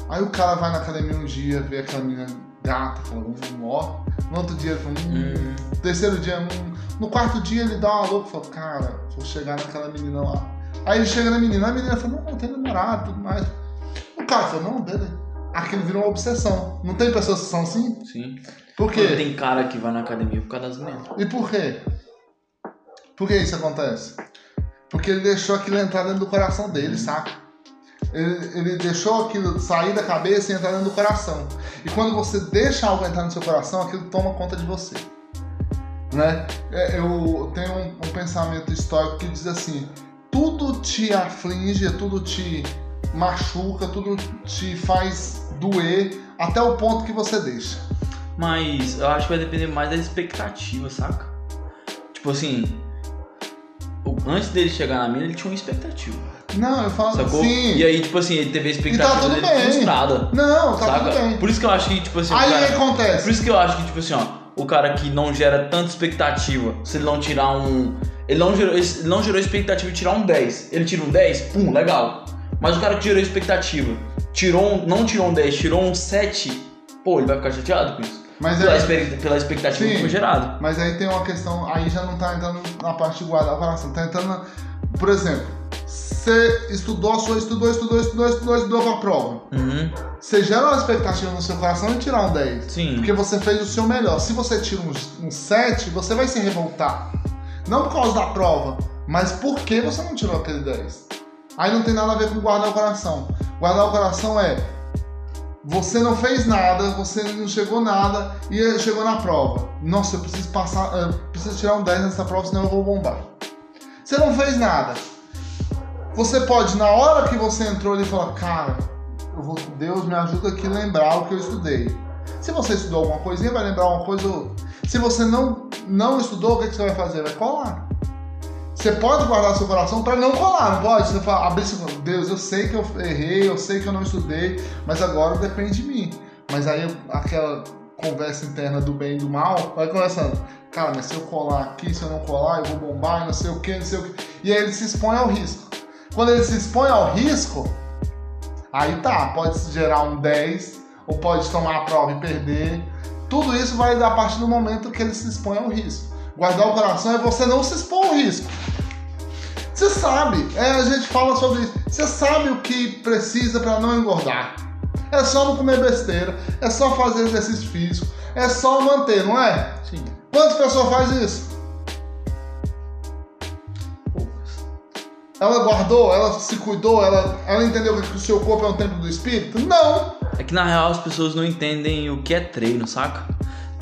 Aí o cara vai na academia um dia, vê aquela menina gata, fala, hum, ó. No outro dia ele fala, hum. No terceiro dia, hum. No quarto dia ele dá uma louca e fala, cara, vou chegar naquela menina lá. Aí ele chega na menina, a menina fala, não, tenho namorado e tudo mais. O cara fala, não, beleza. Aquilo virou uma obsessão. Não tem pessoas que são assim? Sim. Por quê? Mano, Tem cara que vai na academia por causa das meninas. E por quê? Por que isso acontece? Porque ele deixou aquilo entrar dentro do coração dele, saca? Ele, ele deixou aquilo sair da cabeça e entrar dentro do coração. E quando você deixa algo entrar no seu coração, aquilo toma conta de você. Né? É, Eu tenho um, um pensamento histórico que diz assim: tudo te aflige, tudo te machuca, tudo te faz doer até o ponto que você deixa. Mas eu acho que vai depender mais da expectativa, saca? Tipo assim, antes dele chegar na mina, ele tinha uma expectativa. Não, eu falo Sacou? sim. E aí, tipo assim, ele teve a expectativa E tá tudo dele bem. frustrada. Não, tá saca? tudo bem. Por isso que eu acho que, tipo assim, o Aí cara- acontece. Por isso que eu acho que, tipo assim, ó, o cara que não gera tanta expectativa, se ele não tirar um. Ele não gerou, ele não gerou expectativa de tirar um 10. Ele tira um 10, pum, legal. Mas o cara que gerou expectativa, tirou um, não tirou um 10, tirou um 7, pô, ele vai ficar chateado com isso. Mas pela, é- pela expectativa que foi gerada. Mas aí tem uma questão, aí já não tá entrando na parte de guardar o coração, tá entrando, na- por exemplo, você estudou, sua estudou, estudou, estudou, estudou, estudou pra prova. Uhum. Você gera uma expectativa no seu coração de tirar um 10. Sim. Porque você fez o seu melhor. Se você tira um, um 7, você vai se revoltar. Não por causa da prova, mas porque você não tirou aquele 10. Aí não tem nada a ver com guardar o coração. Guardar o coração é Você não fez nada, você não chegou nada e chegou na prova. Nossa, eu preciso passar, eu preciso tirar um 10 nessa prova, senão eu vou bombar. Você não fez nada. Você pode, na hora que você entrou ali, falar: Cara, vou, Deus me ajuda aqui a lembrar o que eu estudei. Se você estudou alguma coisinha, vai lembrar uma coisa ou outra. Se você não, não estudou, o que, que você vai fazer? Vai colar. Você pode guardar seu coração para não colar, não pode? Você fala, abrir seu coração, Deus, eu sei que eu errei, eu sei que eu não estudei, mas agora depende de mim. Mas aí aquela conversa interna do bem e do mal vai começando. Cara, mas se eu colar aqui, se eu não colar, eu vou bombar, não sei o que, não sei o que. E aí ele se expõe ao risco. Quando ele se expõe ao risco, aí tá, pode gerar um 10, ou pode tomar a prova e perder. Tudo isso vai dar a partir do momento que ele se expõe ao risco. Guardar o coração é você não se expor ao risco. Você sabe, é, a gente fala sobre isso. Você sabe o que precisa para não engordar. É só não comer besteira, é só fazer exercício físico, é só manter, não é? Sim. Quantas pessoas faz isso? Ela guardou, ela se cuidou, ela, ela entendeu que o seu corpo é um templo do espírito? Não! É que na real as pessoas não entendem o que é treino, saca?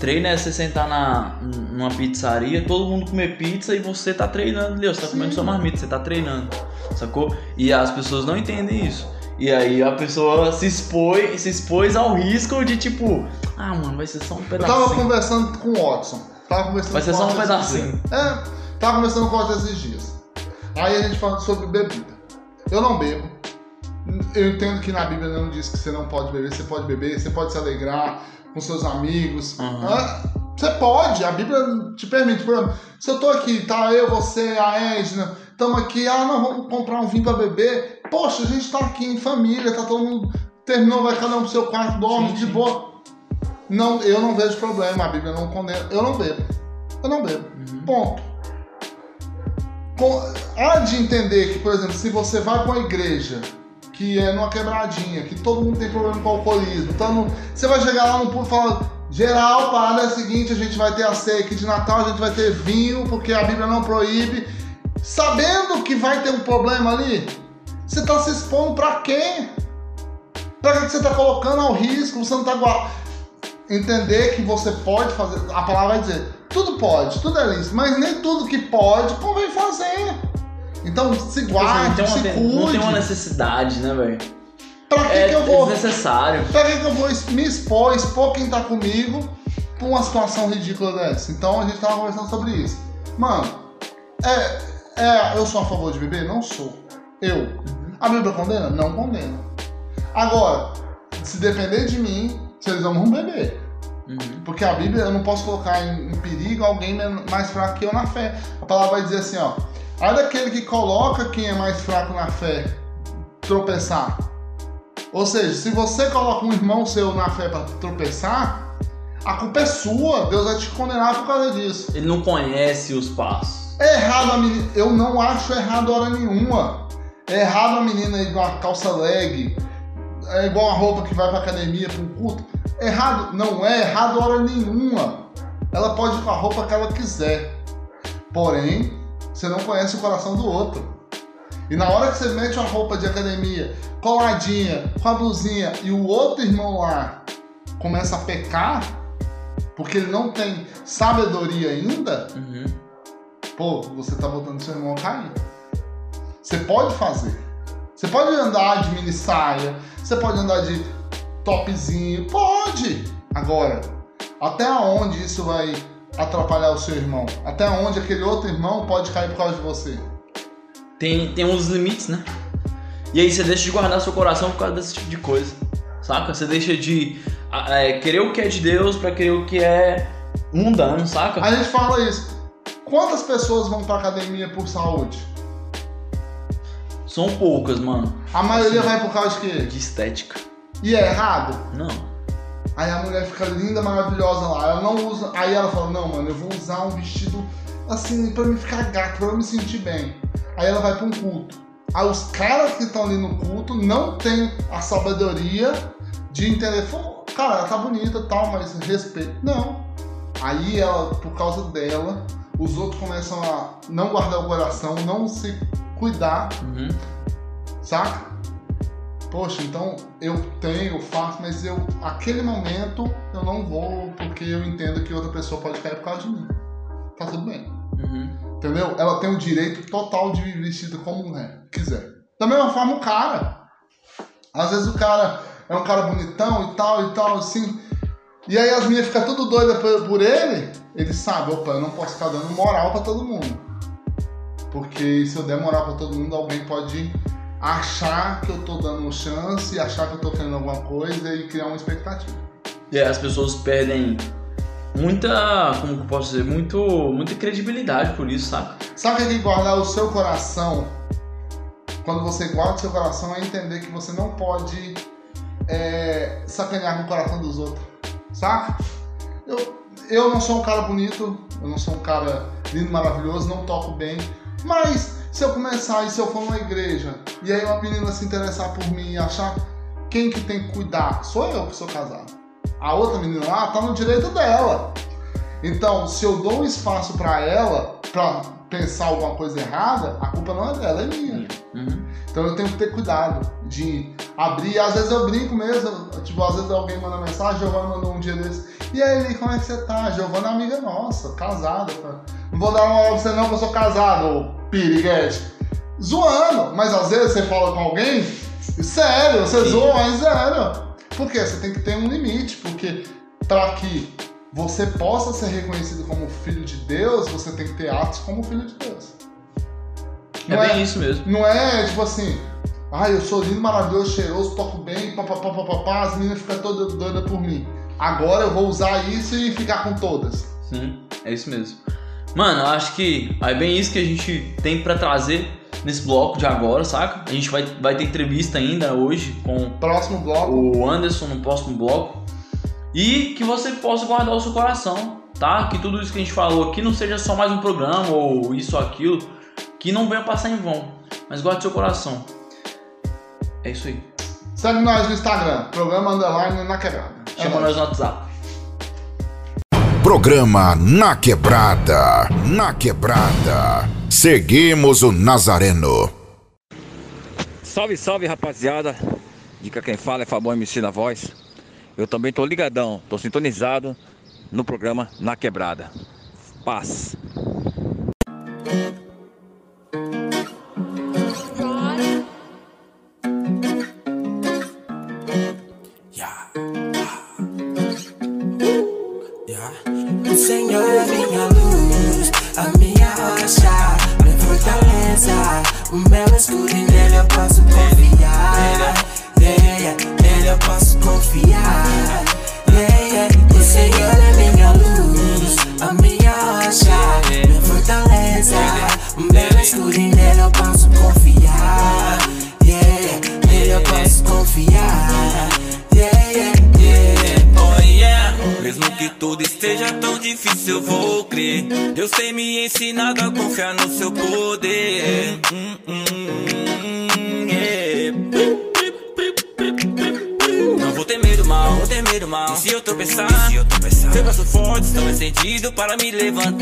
Treino é você sentar na, numa pizzaria, todo mundo comer pizza e você tá treinando ali, ó, você tá comendo sua marmita, você tá treinando, sacou? E as pessoas não entendem isso. E aí a pessoa se expôs, se expôs ao risco de tipo, ah, mano, vai ser só um Eu pedacinho. tava conversando com o Watson. Tava conversando Vai ser só um pedacinho. É, tava conversando com o Watson esses dias. Aí a gente falando sobre bebida. Eu não bebo. Eu entendo que na Bíblia não diz que você não pode beber, você pode beber, você pode se alegrar com seus amigos. Ah, Você pode, a Bíblia te permite. Por exemplo, se eu tô aqui, tá eu, você, a Edna, estamos aqui, ah, não, vamos comprar um vinho pra beber. Poxa, a gente tá aqui em família, tá todo mundo. Terminou, vai cada um pro seu quarto, dorme de boa. Não, eu não vejo problema, a Bíblia não condena. Eu não bebo. Eu não bebo. Ponto. Com- há de entender que, por exemplo, se você vai pra uma igreja que é numa quebradinha, que todo mundo tem problema com alcoolismo, então você vai chegar lá no público e falar, geral, parada é a seguinte, a gente vai ter a ceia aqui de Natal, a gente vai ter vinho, porque a Bíblia não proíbe, sabendo que vai ter um problema ali, você tá se expondo pra quê? Pra que você tá colocando ao risco? Você não tá gua- entender que você pode fazer. A palavra vai dizer, tudo pode, tudo é lícito, mas nem tudo que pode convém fazer. Então se guarde, Tipo assim, se não, tem uma, não cuide. tem uma necessidade, né, velho? Pra que, é que eu vou. desnecessário. Pra que, que eu vou me expor, expor quem tá comigo pra uma situação ridícula dessa? Então a gente tava conversando sobre isso. Mano, é, é, eu sou a favor de beber? Não sou. Eu. A Bíblia condena? Não condena. Agora, se depender de mim, vocês não vão beber. Porque a Bíblia, eu não posso colocar em, em perigo alguém mais fraco que eu na fé. A palavra vai dizer assim, ó. Ai daquele que coloca quem é mais fraco na fé tropeçar. Ou seja, se você coloca um irmão seu na fé para tropeçar, a culpa é sua. Deus vai te condenar por causa disso. Ele não conhece os passos. É errado a menina. Eu não acho errado hora nenhuma. É errado a menina ir com uma calça leg. É igual a roupa que vai pra academia, pra um culto. Errado? Não é errado hora nenhuma. Ela pode ir com a roupa que ela quiser. Porém, você não conhece o coração do outro. E na hora que você mete uma roupa de academia coladinha, com a blusinha, e o outro irmão lá começa a pecar, porque ele não tem sabedoria ainda, pô, você tá botando seu irmão a cair. Você pode fazer. Você pode andar de mini saia, você pode andar de topzinho, pode. Agora, até onde isso vai atrapalhar o seu irmão? Até onde aquele outro irmão pode cair por causa de você? Tem, tem uns limites, né? E aí você deixa de guardar seu coração por causa desse tipo de coisa. Saca? Você deixa de é, querer o que é de Deus pra querer o que é mundano, saca? A gente fala isso. Quantas pessoas vão pra academia por saúde? São poucas, mano. A maioria vai por causa de quê? De estética. E é errado? Não. Aí a mulher fica linda, maravilhosa lá. Ela não usa. Aí ela fala: Não, mano, eu vou usar um vestido assim pra me ficar gato, pra eu me sentir bem. Aí ela vai pra um culto. Aí os caras que estão ali no culto não têm a sabedoria de entender. "Pô, Cara, ela tá bonita e tal, mas respeito. Não. Aí ela, por causa dela, os outros começam a não guardar o coração, não se cuidar. Saca? Poxa, então eu tenho, eu faço, mas eu, aquele momento, eu não vou porque eu entendo que outra pessoa pode cair por causa de mim. Tá tudo bem. Entendeu? Ela tem o direito total de viver vestida como mulher, quiser. Da mesma forma, o cara. Às vezes o cara é um cara bonitão e tal e tal, assim. E aí as meninas ficam tudo doidas por, por ele. Ele sabe, opa, eu não posso ficar dando moral pra todo mundo. Porque se eu der moral pra todo mundo, alguém pode achar que eu tô dando chance, achar que eu tô querendo alguma coisa e criar uma expectativa. E as pessoas perdem muita, como que eu posso dizer, muito, muita credibilidade por isso, sabe? Sabe o que é guardar o seu coração? Quando você guarda o seu coração é entender que você não pode é, sacanear com o coração dos outros. Saca? Eu, eu não sou um cara bonito, eu não sou um cara lindo, maravilhoso, não toco bem. Mas se eu começar e se eu for numa igreja e aí uma menina se interessar por mim e achar quem que tem que cuidar, sou eu que sou casado. A outra menina lá tá no direito dela. Então, se eu dou um espaço para ela, pra pensar alguma coisa errada, a culpa não é dela, é minha. Então eu tenho que ter cuidado de abrir. Às vezes eu brinco mesmo, tipo, às vezes alguém manda mensagem, Giovana mandou um dia desse. E aí, como é que você tá? Giovana é amiga nossa, casada. Tá? Não vou dar uma hora pra você não, que eu sou casado, piriguete. Zoando, mas às vezes você fala com alguém, sério, você zoa, mas sério. Por quê? Você tem que ter um limite, porque para que você possa ser reconhecido como filho de Deus, você tem que ter atos como filho de Deus. É bem isso mesmo. Não é tipo assim, ah, eu sou lindo, maravilhoso, cheiroso, toco bem, papapá, papapá, as meninas ficam todas doidas por mim. Agora eu vou usar isso e ficar com todas. Sim, é isso mesmo. Mano, eu acho que é bem isso que a gente tem pra trazer nesse bloco de agora, saca? A gente vai, vai ter entrevista ainda hoje com próximo bloco. o Anderson no próximo bloco. E que você possa guardar o seu coração, tá? Que tudo isso que a gente falou aqui não seja só mais um programa ou isso ou aquilo, que não venha passar em vão. Mas guarde seu coração. É isso aí. Segue nós no Instagram, programa underline na quebrada. É Chama nóis. nós no WhatsApp. Programa Na Quebrada. Na Quebrada. Seguimos o Nazareno. Salve, salve rapaziada. Dica quem fala é Fabão MC na voz. Eu também tô ligadão, tô sintonizado no programa Na Quebrada. Paz. Para me levantar.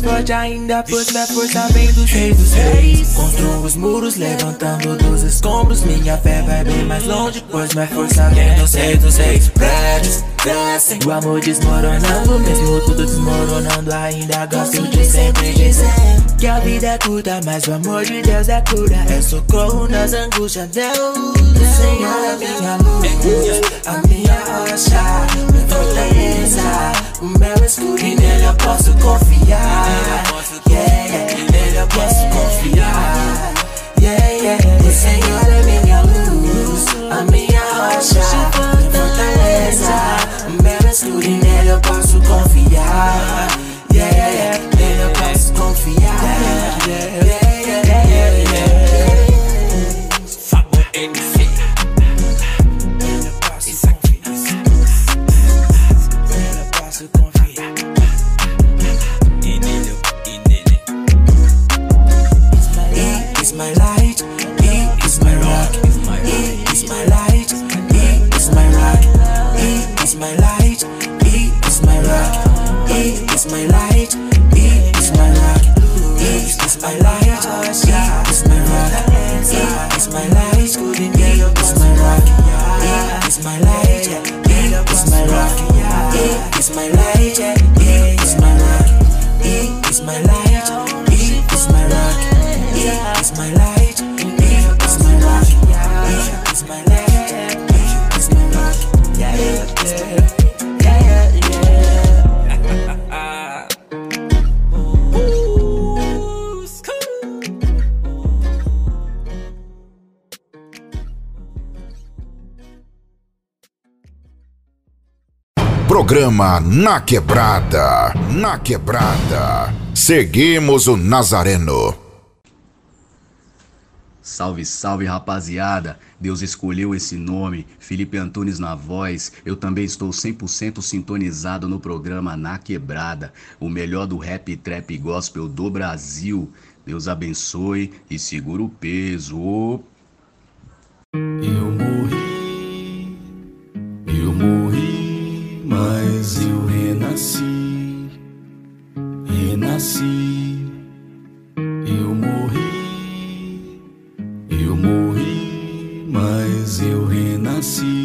Mais forte ainda Pois minha força vem dos reis dos reis Construo os muros levantando dos escombros Minha fé vai bem mais longe Pois minha força vem dos reis dos reis Prédios crescem. O amor desmoronando, mesmo tudo desmoronando, ainda gosto de sempre dizer que a vida é curta, mas o amor de Deus é cura. É socorro nas angústias, Deus. O Senhor é minha luz, a minha rocha, minha fortaleza. O meu posso confiar. My light, He is my rock, He is my light, Programa Na Quebrada. Na Quebrada. Seguimos o Nazareno. Salve, salve rapaziada! Deus escolheu esse nome, Felipe Antunes na voz. Eu também estou 100% sintonizado no programa Na Quebrada, o melhor do rap, trap e gospel do Brasil. Deus abençoe e segura o peso. Eu morri, eu morri, mas eu renasci, renasci. Eu morri, eu morri, mas eu renasci,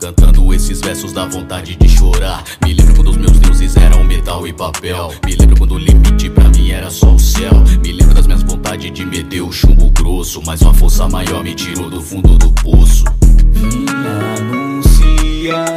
Cantando esses versos dá vontade de chorar. Me lembro quando os meus deuses eram metal e papel. Me lembro quando o limite pra mim era só o céu. Me lembro das minhas vontades de meter o chumbo grosso. Mas uma força maior me tirou do fundo do poço. Vim anunciar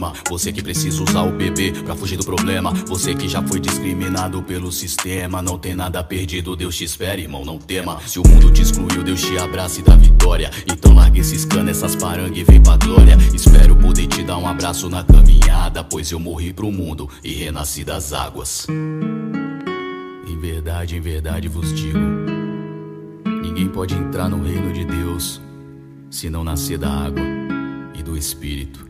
algemas. Você que precisa usar o bebê pra fugir do problema. Você que já foi discriminado pelo sistema. Não tem nada perdido, Deus te espera, irmão, não tema. Se o mundo te excluiu, Deus te abraça e dá vitória. Então larga esses canos, essas parangas e vem pra glória. Espero poder te dar um abraço na caminhada. Pois eu morri pro mundo e renasci das águas. Em verdade, em verdade vos digo: ninguém pode entrar no reino de Deus se não nascer da água e do Espírito.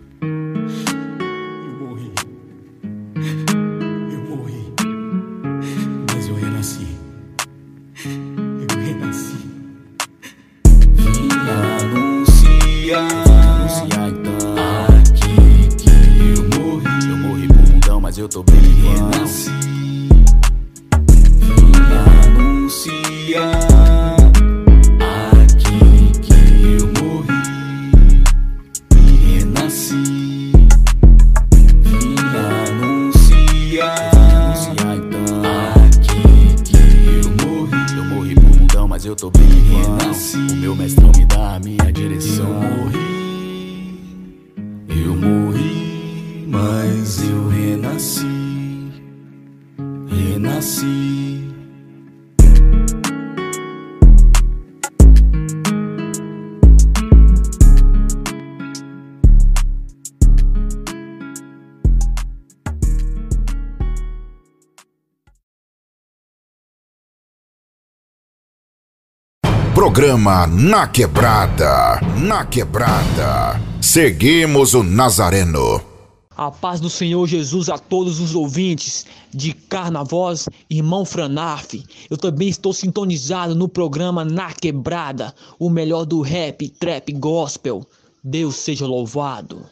Mas eu tô bem. Renasci. O meu mestrão me dá a minha direção. Eu morri, eu morri, Programa Na Quebrada. Na Quebrada. Seguimos o Nazareno. A paz do Senhor Jesus a todos os ouvintes de Carnavoz, irmão Franaf. Eu também estou sintonizado no programa Na Quebrada, o melhor do rap, trap, gospel. Deus seja louvado.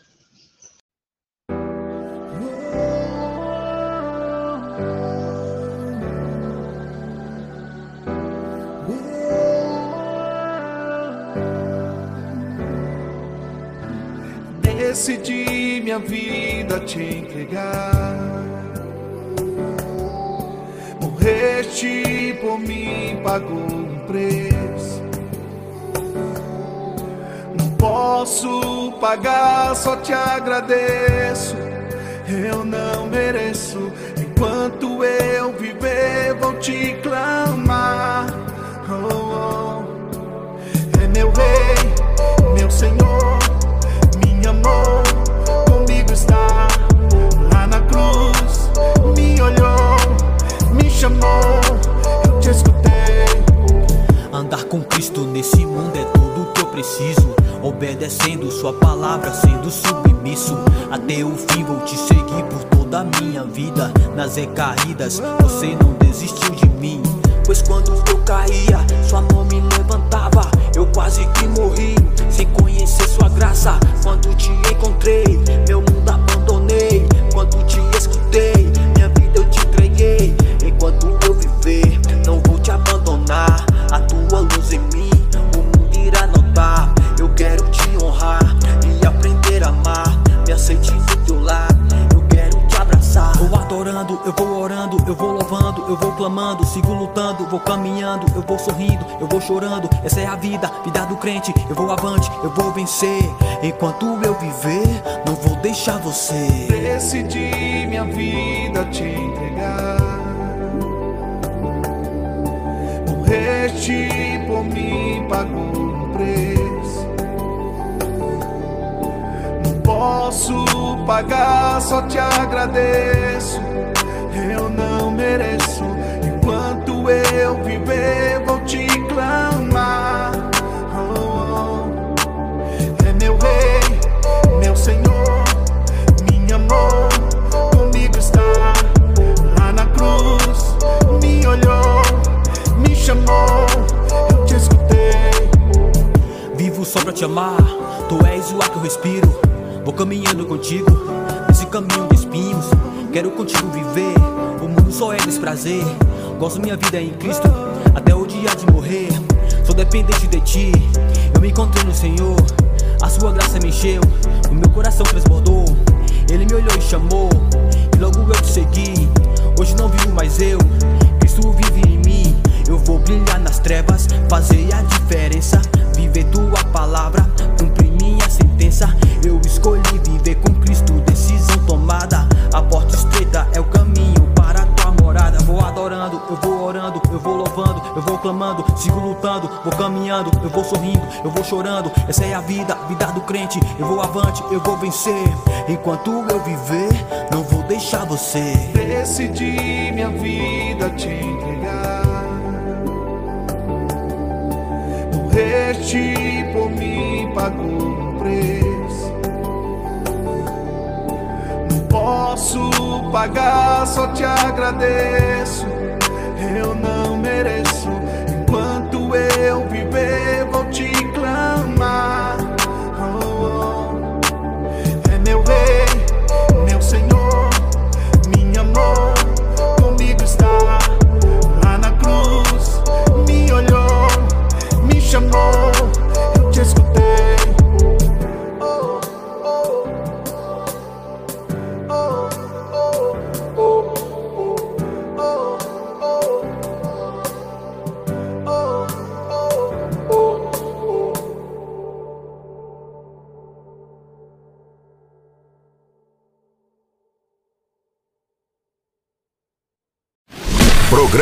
Decidi minha vida te entregar. Morreste por mim, pagou um preço. Não posso pagar, só te agradeço. Eu não mereço. Enquanto eu viver, vou te clamar. Oh, oh. É meu rei, meu senhor comigo está lá na cruz. Me olhou, me chamou, eu te escutei. Andar com Cristo nesse mundo é tudo que eu preciso. Obedecendo Sua palavra, sendo submisso. Até o fim vou te seguir por toda a minha vida. Nas recaídas, você não desistiu de mim. Pois quando eu caía, Sua mão me levantava. Eu quase que morri, sem conhecer Sua graça. Quando te encontrei, meu mundo abandonei. Quando te escutei, minha vida eu te entreguei. Enquanto eu viver, não vou te abandonar. A tua luz em mim, o mundo irá notar. Eu quero te honrar e aprender a amar. Me aceite adorando, eu vou orando, eu vou louvando, eu vou clamando, sigo lutando, vou caminhando, eu vou sorrindo, eu vou chorando. Essa é a vida, vida do crente. Eu vou avante, eu vou vencer. Enquanto eu viver, não vou deixar você. Decidi minha vida te entregar. Morreste por mim, pagou posso pagar, só te agradeço. Eu não mereço. Enquanto eu viver, vou te clamar. Oh, oh. É meu rei, meu senhor, me amou, comigo está lá na cruz. Me olhou, me chamou, eu te escutei. Vivo só pra te amar, tu és o ar que eu respiro. Vou caminhando contigo, nesse caminho de espinhos. Quero contigo viver, o mundo só é desprazer. Gosto minha vida em Cristo, até o dia de morrer. Sou dependente de ti, eu me encontrei no Senhor. A sua graça me encheu, o meu coração transbordou. Ele me olhou e chamou, e logo eu te segui. Hoje não vivo mais eu, Cristo vive em mim. Eu vou brilhar nas trevas, fazer a diferença. Viver tua palavra, cumprir sentença. Eu escolhi viver com Cristo, decisão tomada. A porta estreita é o caminho para a tua morada. Vou adorando, eu vou orando, eu vou louvando, eu vou clamando, sigo lutando, vou caminhando, eu vou sorrindo, eu vou chorando. Essa é a vida, vida do crente. Eu vou avante, eu vou vencer. Enquanto eu viver, não vou deixar você. Decidi minha vida te entregar. Morreste por mim, pagou Não posso pagar, só te agradeço. Eu não mereço. Enquanto eu viver, vou te clamar. Oh, oh. É meu rei, meu senhor, me amou, comigo está lá na cruz. Me olhou, me chamou,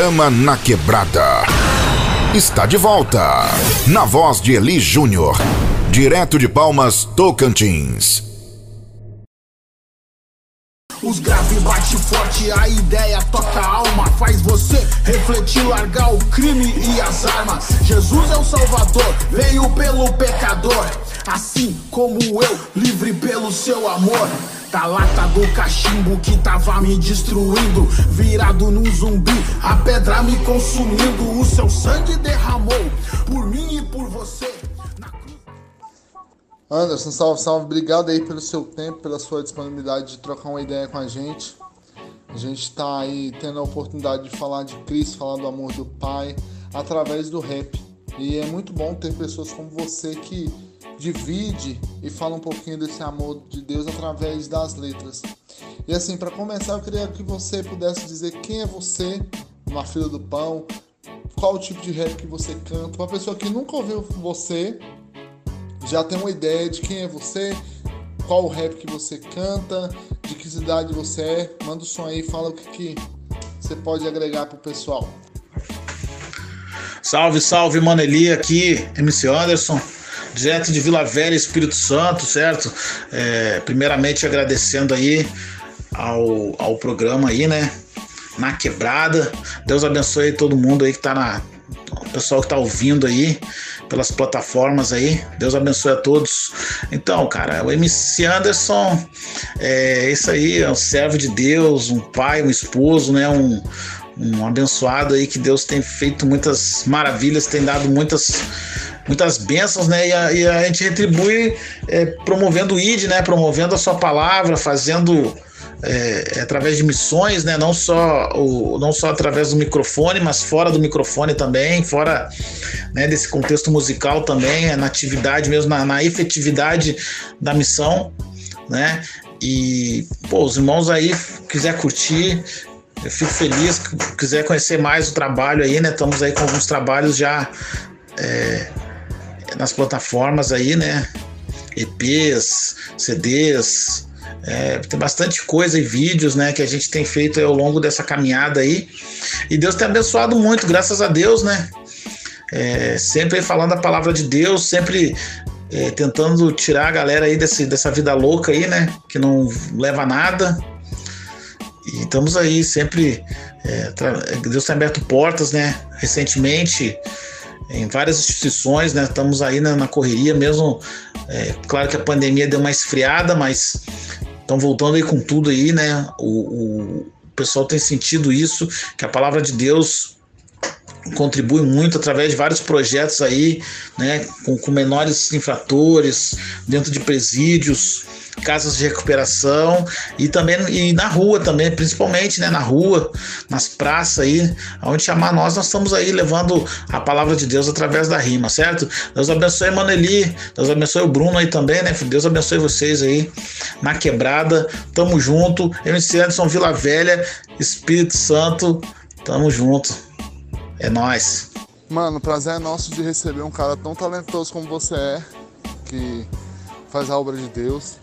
Programa Na Quebrada. Está de volta. Na voz de Eli Júnior. Direto de Palmas, Tocantins. Os graves bate forte, a ideia toca a alma. Faz você refletir, largar o crime e as armas. Jesus é o Salvador, veio pelo pecador. Assim como eu, livre pelo seu amor. Da lata do cachimbo que tava me destruindo. Virado num zumbi, a pedra me consumindo. O seu sangue derramou por mim e por você. Anderson, salve, salve. Obrigado aí pelo seu tempo, pela sua disponibilidade de trocar uma ideia com a gente. A gente está aí tendo a oportunidade de falar de Cristo, falar do amor do Pai através do rap. E é muito bom ter pessoas como você que divide e fala um pouquinho desse amor de Deus através das letras. E assim, para começar, eu queria que você pudesse dizer quem é você na fila do pão, qual o tipo de rap que você canta. Uma pessoa que nunca ouviu você já tem uma ideia de quem é você, qual o rap que você canta, de que cidade você é. Manda o som aí, fala o que, que você pode agregar pro pessoal. Salve, salve, Maneli aqui, MC Anderson, direto de Vila Velha, Espírito Santo, certo? É, primeiramente agradecendo aí ao, ao programa aí, né? Na quebrada. Deus abençoe todo mundo aí que tá na. O pessoal que tá ouvindo aí pelas plataformas aí. Deus abençoe a todos. Então, cara, o MC Anderson é isso aí, é um servo de Deus, um pai, um esposo, né? Um, um abençoado aí que Deus tem feito muitas maravilhas, tem dado muitas muitas bênçãos, né? E a, e a gente retribui é, promovendo o ID, né? Promovendo a sua palavra, fazendo é, através de missões, né? Não só, o, não só através do microfone, mas fora do microfone também, fora né, desse contexto musical também, é na atividade mesmo, na, na efetividade da missão, né? E, pô, os irmãos aí, quiser curtir, eu fico feliz, quiser conhecer mais o trabalho aí, né? Estamos aí com alguns trabalhos já é, nas plataformas aí, né? EPs, CDs, é, tem bastante coisa e vídeos, né, que a gente tem feito ao longo dessa caminhada aí. E Deus tem abençoado muito, graças a Deus, né? É, sempre falando a palavra de Deus, sempre é, tentando tirar a galera aí desse, dessa vida louca aí, né? Que não leva a nada. E estamos aí sempre. É, Deus tem aberto portas, né? Recentemente, em várias instituições, né? Estamos aí na, na correria mesmo. É, claro que a pandemia deu uma esfriada, mas estão voltando aí com tudo aí, né? O, o pessoal tem sentido isso, que a palavra de Deus contribui muito através de vários projetos aí, né, com, com menores infratores, dentro de presídios, casas de recuperação e também e na rua também, principalmente, né, na rua, nas praças aí, onde chamar nós, nós estamos aí levando a palavra de Deus através da rima, certo? Deus abençoe Maneli, Deus abençoe o Bruno aí também, né? Deus abençoe vocês aí na quebrada. Tamo junto. MC Anderson Vila Velha, Espírito Santo, tamo junto. É nós. Mano, prazer é nosso de receber um cara tão talentoso como você é, que faz a obra de Deus.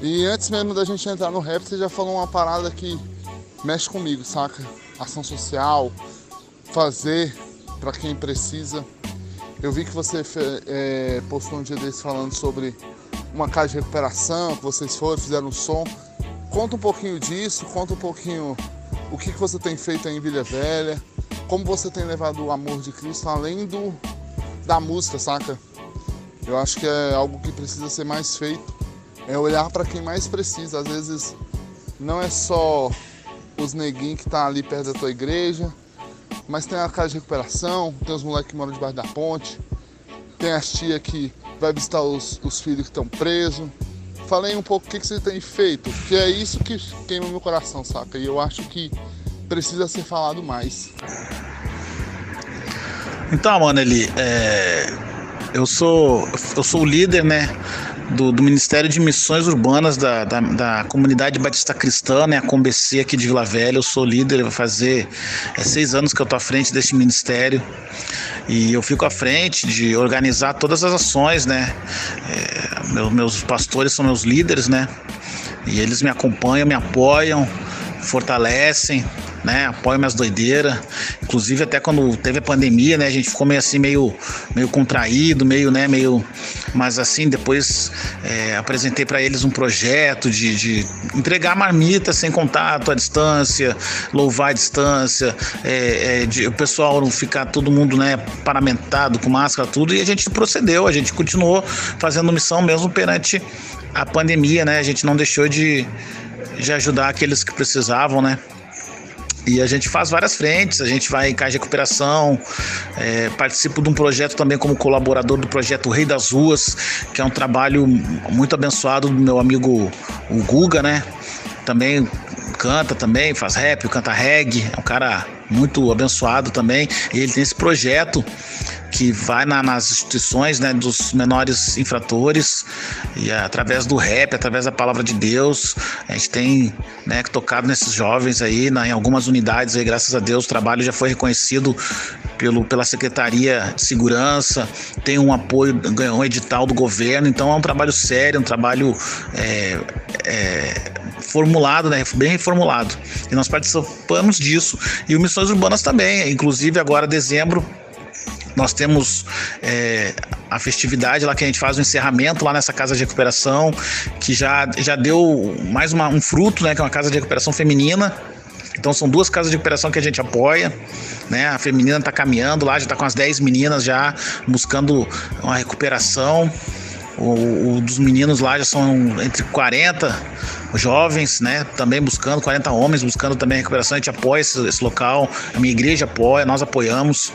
E antes mesmo da gente entrar no rap, você já falou uma parada que mexe comigo, saca? Ação social, fazer para quem precisa. Eu vi que você é, postou um dia desse falando sobre uma casa de recuperação, que vocês foram, fizeram um som. Conta um pouquinho disso, conta um pouquinho o que, que você tem feito aí em Vila Velha, como você tem levado o amor de Cristo além do da música, saca? Eu acho que é algo que precisa ser mais feito. É olhar para quem mais precisa. Às vezes não é só os neguinhos que tá ali perto da tua igreja, mas tem a casa de recuperação, tem os moleques que moram debaixo da ponte, tem as tia que vai visitar os, os filhos que estão presos. Falei um pouco o que, que você tem feito, que é isso que queima meu coração, saca? E eu acho que precisa ser falado mais. Então, mano, ele é... eu sou eu sou o líder, né, do, do Ministério de Missões Urbanas da, da, da, Comunidade Batista Cristã, né, a Combc aqui de Vila Velha. Eu sou líder, vai fazer é, seis anos que eu tô à frente deste ministério e eu fico à frente de organizar todas as ações, né. É, meus, meus pastores são meus líderes, né, e eles me acompanham, me apoiam, fortalecem, né? Apoio minhas doideiras. Inclusive até quando teve a pandemia, né? A gente ficou meio assim, meio, meio contraído, meio, né? Meio. Mas assim, depois é, apresentei para eles um projeto de, de entregar marmita sem contato à distância, louvar à distância, é, é, de, o pessoal não ficar todo mundo, né? Paramentado com máscara, tudo. E a gente procedeu, a gente continuou fazendo missão mesmo perante a pandemia, né? A gente não deixou de, de ajudar aqueles que precisavam, né? E a gente faz várias frentes, a gente vai em casa de recuperação, é, participo de um projeto também como colaborador do projeto Rei das Ruas, que é um trabalho muito abençoado do meu amigo o Guga, né? Também canta também, faz rap, canta reggae, é um cara muito abençoado também. E ele tem esse projeto que vai na, nas instituições né, dos menores infratores e através do rap, através da palavra de Deus, a gente tem né, tocado nesses jovens aí, na, em algumas unidades aí, graças a Deus, o trabalho já foi reconhecido pelo, pela Secretaria de Segurança, tem um apoio, ganhou um edital do governo, então é um trabalho sério, um trabalho é, é, formulado, né, bem reformulado. E nós participamos disso. E o Missões Urbanas também, inclusive agora dezembro nós temos é, a festividade lá que a gente faz o encerramento lá nessa casa de recuperação, que já, já deu mais uma, um fruto, né? Que é uma casa de recuperação feminina. Então são duas casas de recuperação que a gente apoia, né? A feminina está caminhando lá, já está com as 10 meninas já buscando uma recuperação. O, o, dos meninos lá já são entre 40 jovens, né? Também buscando, 40 homens buscando também recuperação. A gente apoia esse, esse local, a minha igreja apoia, nós apoiamos.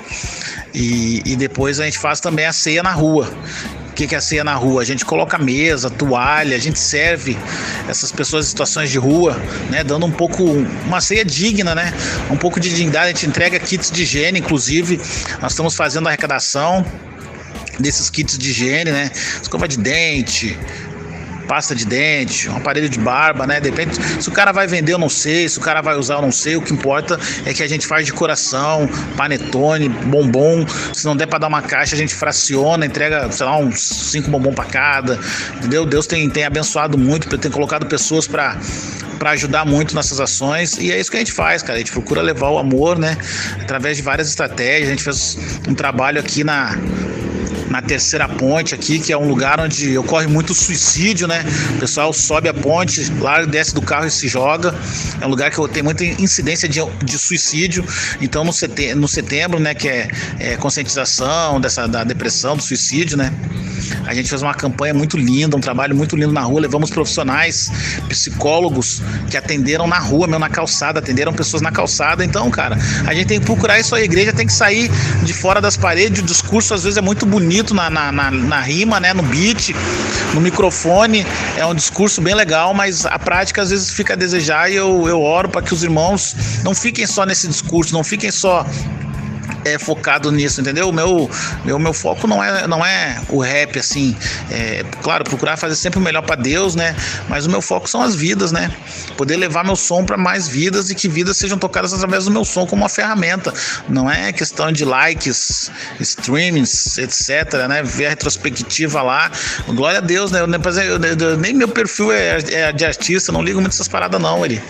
E, e depois a gente faz também a ceia na rua. O que, é a ceia na rua? A gente coloca mesa, toalha, a gente serve essas pessoas em situações de rua, né? Dando um pouco, uma ceia digna, né? Um pouco de dignidade. A gente entrega kits de higiene, inclusive. Nós estamos fazendo arrecadação desses kits de higiene, né? Escova de dente, pasta de dente, um aparelho de barba, né? Depende. Se o cara vai vender, eu não sei. Se o cara vai usar, eu não sei. O que importa é que a gente faz de coração, panetone, bombom. Se não der para dar uma caixa, a gente fraciona, entrega, sei lá, uns cinco bombom para cada. Entendeu? Deus tem, tem abençoado muito, tem colocado pessoas para para ajudar muito nessas ações e é isso que a gente faz, cara. A gente procura levar o amor, né? Através de várias estratégias. A gente fez um trabalho aqui na na terceira ponte aqui, que é um lugar onde ocorre muito suicídio, né? O pessoal sobe a ponte, lá desce do carro e se joga. É um lugar que tem muita incidência de, de suicídio. Então no setembro, no setembro né, que é, é conscientização dessa da depressão, do suicídio, né? A gente fez uma campanha muito linda, um trabalho muito lindo na rua. Levamos profissionais, psicólogos que atenderam na rua, mesmo na calçada, atenderam pessoas na calçada. Então, cara, a gente tem que procurar isso. A igreja tem que sair de fora das paredes. O discurso às vezes é muito bonito na, na, na, na rima, né, no beat, no microfone. É um discurso bem legal, mas a prática às vezes fica a desejar. E eu, eu oro para que os irmãos não fiquem só nesse discurso, não fiquem só é focado nisso, entendeu? O meu, meu, meu foco não é, não é o rap, assim. É, claro, procurar fazer sempre o melhor para Deus, né? Mas o meu foco são as vidas, né? Poder levar meu som para mais vidas e que vidas sejam tocadas através do meu som como uma ferramenta. Não é questão de likes, streamings, etc, né? Ver a retrospectiva lá. Glória a Deus, né? Eu, eu, eu, nem meu perfil é, é, de artista, não ligo muito essas paradas, não, ele.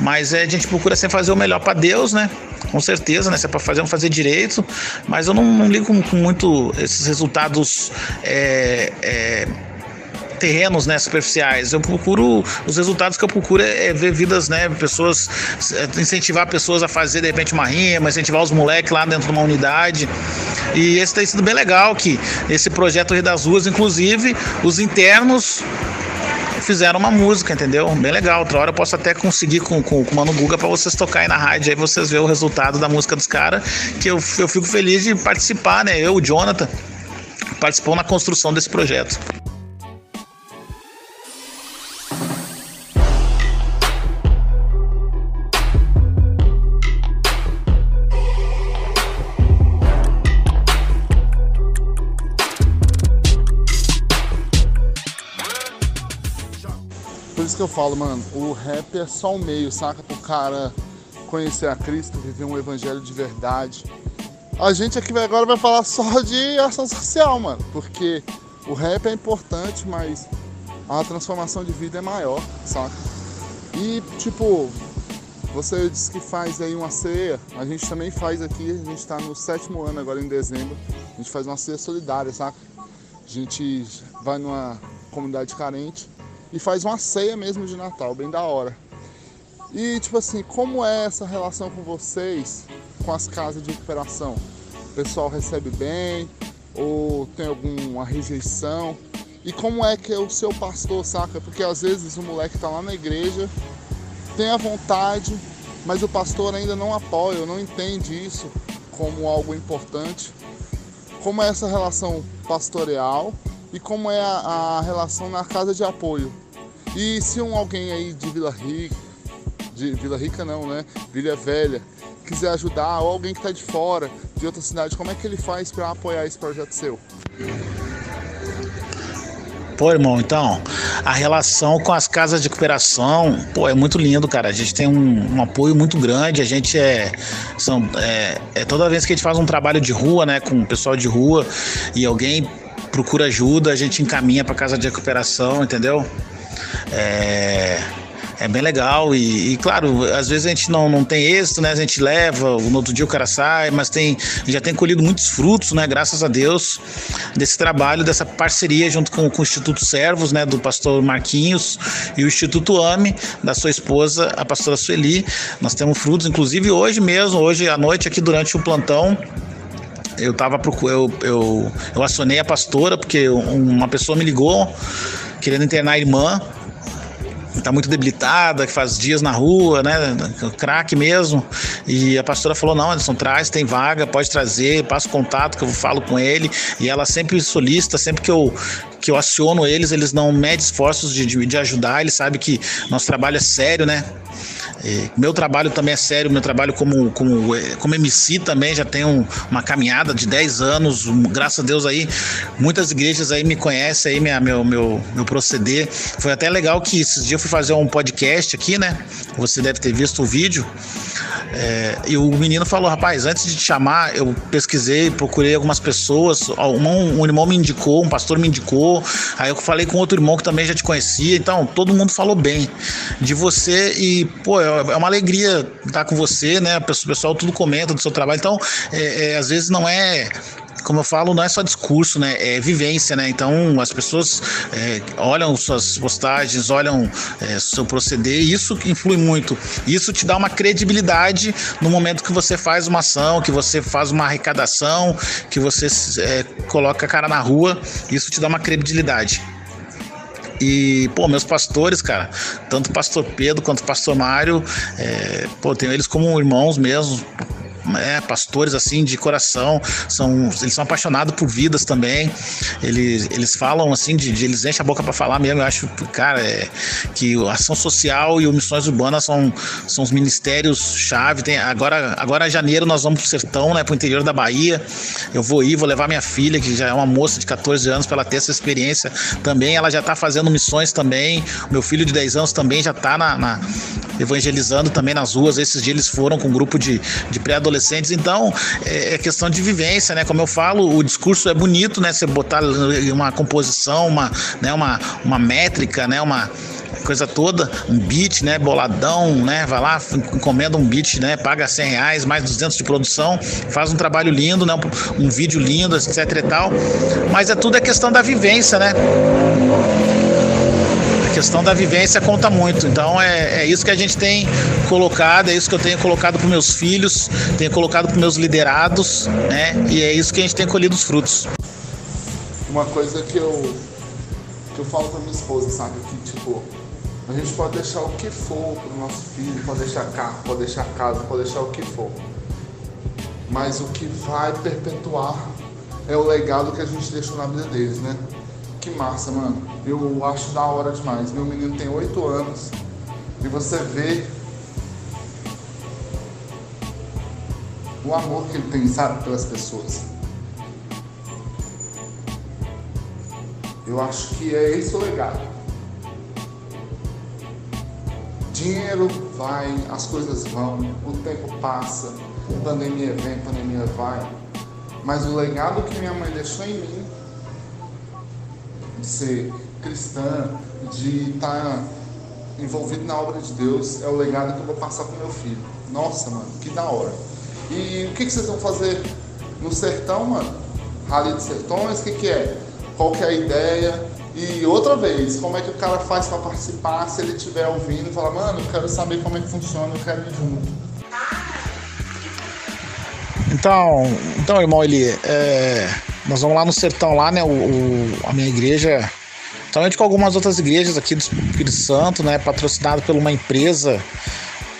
Mas é, a gente procura sempre fazer o melhor para Deus, né? Com certeza, né? Se é para fazer, vamos fazer direito. Mas eu não, não ligo com, muito esses resultados. É, é, terrenos né, superficiais. Eu procuro os resultados que eu procuro é, é ver vidas, né, pessoas, é, incentivar pessoas a fazer de repente uma rima, incentivar os moleques lá dentro de uma unidade. E esse tem sido bem legal que esse projeto Rio das Ruas, inclusive, os internos fizeram uma música, entendeu? Bem legal. Outra hora eu posso até conseguir com, com, com o Mano Guga para vocês tocar aí na rádio, aí vocês verem o resultado da música dos caras, que eu, eu fico feliz de participar, né? Eu, o Jonathan, participou na construção desse projeto. Que eu falo, mano, o rap é só um meio, saca? Pro cara conhecer a Cristo, viver um evangelho de verdade. A gente aqui agora vai falar só de ação social, mano, porque o rap é importante, mas a transformação de vida é maior, saca? E, tipo, você disse que faz aí uma ceia, a gente também faz aqui, a gente está no sétimo ano agora em dezembro, a gente faz uma ceia solidária, saca? A gente vai numa comunidade carente e faz uma ceia mesmo de Natal, bem da hora. E tipo assim, como é essa relação com vocês com as casas de recuperação? O pessoal recebe bem ou tem alguma rejeição? E como é que é o seu pastor, saca? Porque às vezes o moleque tá lá na igreja, tem a vontade, mas o pastor ainda não apoia, não entende isso como algo importante. Como é essa relação pastoreal e como é a, a relação na casa de apoio? E se um alguém aí de Vila Rica, de Vila Rica não, né? Vila Velha, quiser ajudar, ou alguém que está de fora, de outra cidade, como é que ele faz para apoiar esse projeto seu? Pô, irmão, então, a relação com as casas de recuperação, pô, é muito lindo, cara. A gente tem um, um apoio muito grande. A gente é, são, é, é. Toda vez que a gente faz um trabalho de rua, né, com o pessoal de rua, e alguém procura ajuda, a gente encaminha para casa de recuperação, entendeu? É é bem legal e, e, claro, às vezes a gente não, não tem êxito, né? A gente leva, no outro dia o cara sai, mas tem já tem colhido muitos frutos, né? Graças a Deus desse trabalho, dessa parceria junto com, com o Instituto Servos, né? Do pastor Marquinhos e o Instituto AME, da sua esposa, a pastora Sueli. Nós temos frutos, inclusive hoje mesmo, hoje à noite aqui durante o plantão, eu tava eu, eu, eu acionei a pastora porque uma pessoa me ligou querendo internar a irmã tá muito debilitada, que faz dias na rua, né? Craque mesmo. E a pastora falou: não, Anderson, traz, tem vaga, pode trazer, passa contato que eu falo com ele. E ela sempre solicita, sempre que eu, que eu aciono eles, eles não medem esforços de, de, de ajudar, eles sabem que nosso trabalho é sério, né? Meu trabalho também é sério, meu trabalho como, como, como MC também já tenho uma caminhada de 10 anos, graças a Deus aí, muitas igrejas aí me conhecem aí, minha, meu, meu, meu proceder. Foi até legal que esses dias eu fui fazer um podcast aqui, né? Você deve ter visto o vídeo. É, e o menino falou, rapaz, antes de te chamar, eu pesquisei, procurei algumas pessoas, um, um irmão me indicou, um pastor me indicou, aí eu falei com outro irmão que também já te conhecia, então todo mundo falou bem de você e, pô, é uma alegria estar com você, né? O pessoal tudo comenta do seu trabalho, então, é, é, às vezes não é como eu falo, não é só discurso, né? É vivência, né? Então as pessoas é, olham suas postagens, olham é, seu proceder, e isso influi muito. Isso te dá uma credibilidade no momento que você faz uma ação, que você faz uma arrecadação, que você é, coloca a cara na rua, isso te dá uma credibilidade. E, pô, meus pastores, cara, tanto o pastor Pedro quanto o pastor Mário, é, pô, tenho eles como irmãos mesmo é, pastores assim de coração, são, eles são apaixonados por vidas também. Eles, eles falam assim, de, de eles enchem a boca para falar mesmo. Eu acho, cara, é, que ação social e o missões urbanas são, são os ministérios chave. Tem, agora, agora em janeiro nós vamos pro sertão, né, pro interior da Bahia. Eu vou ir, vou levar minha filha, que já é uma moça de 14 anos, para ela ter essa experiência também. Ela já tá fazendo missões também. Meu filho de 10 anos também já tá na, na evangelizando também nas ruas. Esses dias eles foram com um grupo de, de pré-adolescentes adolescentes. Então, é, é questão de vivência, né? Como eu falo, o discurso é bonito, né? Você botar uma composição, uma, né? uma, uma métrica, né? Uma coisa toda, um beat, né, boladão, né, vai lá, encomenda um beat, né, paga 100 reais, mais 200 de produção, faz um trabalho lindo, né, um, um vídeo lindo, etc e tal, mas é tudo é questão da vivência, né, questão da vivência conta muito. Então é, é isso que a gente tem colocado, é isso que eu tenho colocado para meus filhos, tenho colocado para meus liderados, né? E é isso que a gente tem colhido os frutos. Uma coisa que eu que eu falo para minha esposa, sabe, que tipo a gente pode deixar o que for pro nosso filho, pode deixar carro, pode deixar casa, pode deixar o que for. Mas o que vai perpetuar é o legado que a gente deixou na vida deles, né? Que massa, mano. Eu acho da hora demais. Meu menino tem 8 anos e você vê o amor que ele tem, sabe, pelas pessoas. Eu acho que é esse o legado. Dinheiro vai, as coisas vão, o tempo passa, pandemia vem, pandemia vai. Mas o legado que minha mãe deixou em mim ser cristã, de estar envolvido na obra de Deus, é o legado que eu vou passar pro meu filho. Nossa, mano, que da hora. E o que, que vocês vão fazer no sertão, mano? Rally de Sertões, o que, que é? Qual que é a ideia? E outra vez, como é que o cara faz para participar se ele estiver ouvindo e falar, mano, eu quero saber como é que funciona, eu quero ir junto. Então, então irmão Eli, é, nós vamos lá no sertão lá, né? O, o- a minha igreja, também com algumas outras igrejas aqui do Espírito Santo, né? Patrocinado por uma empresa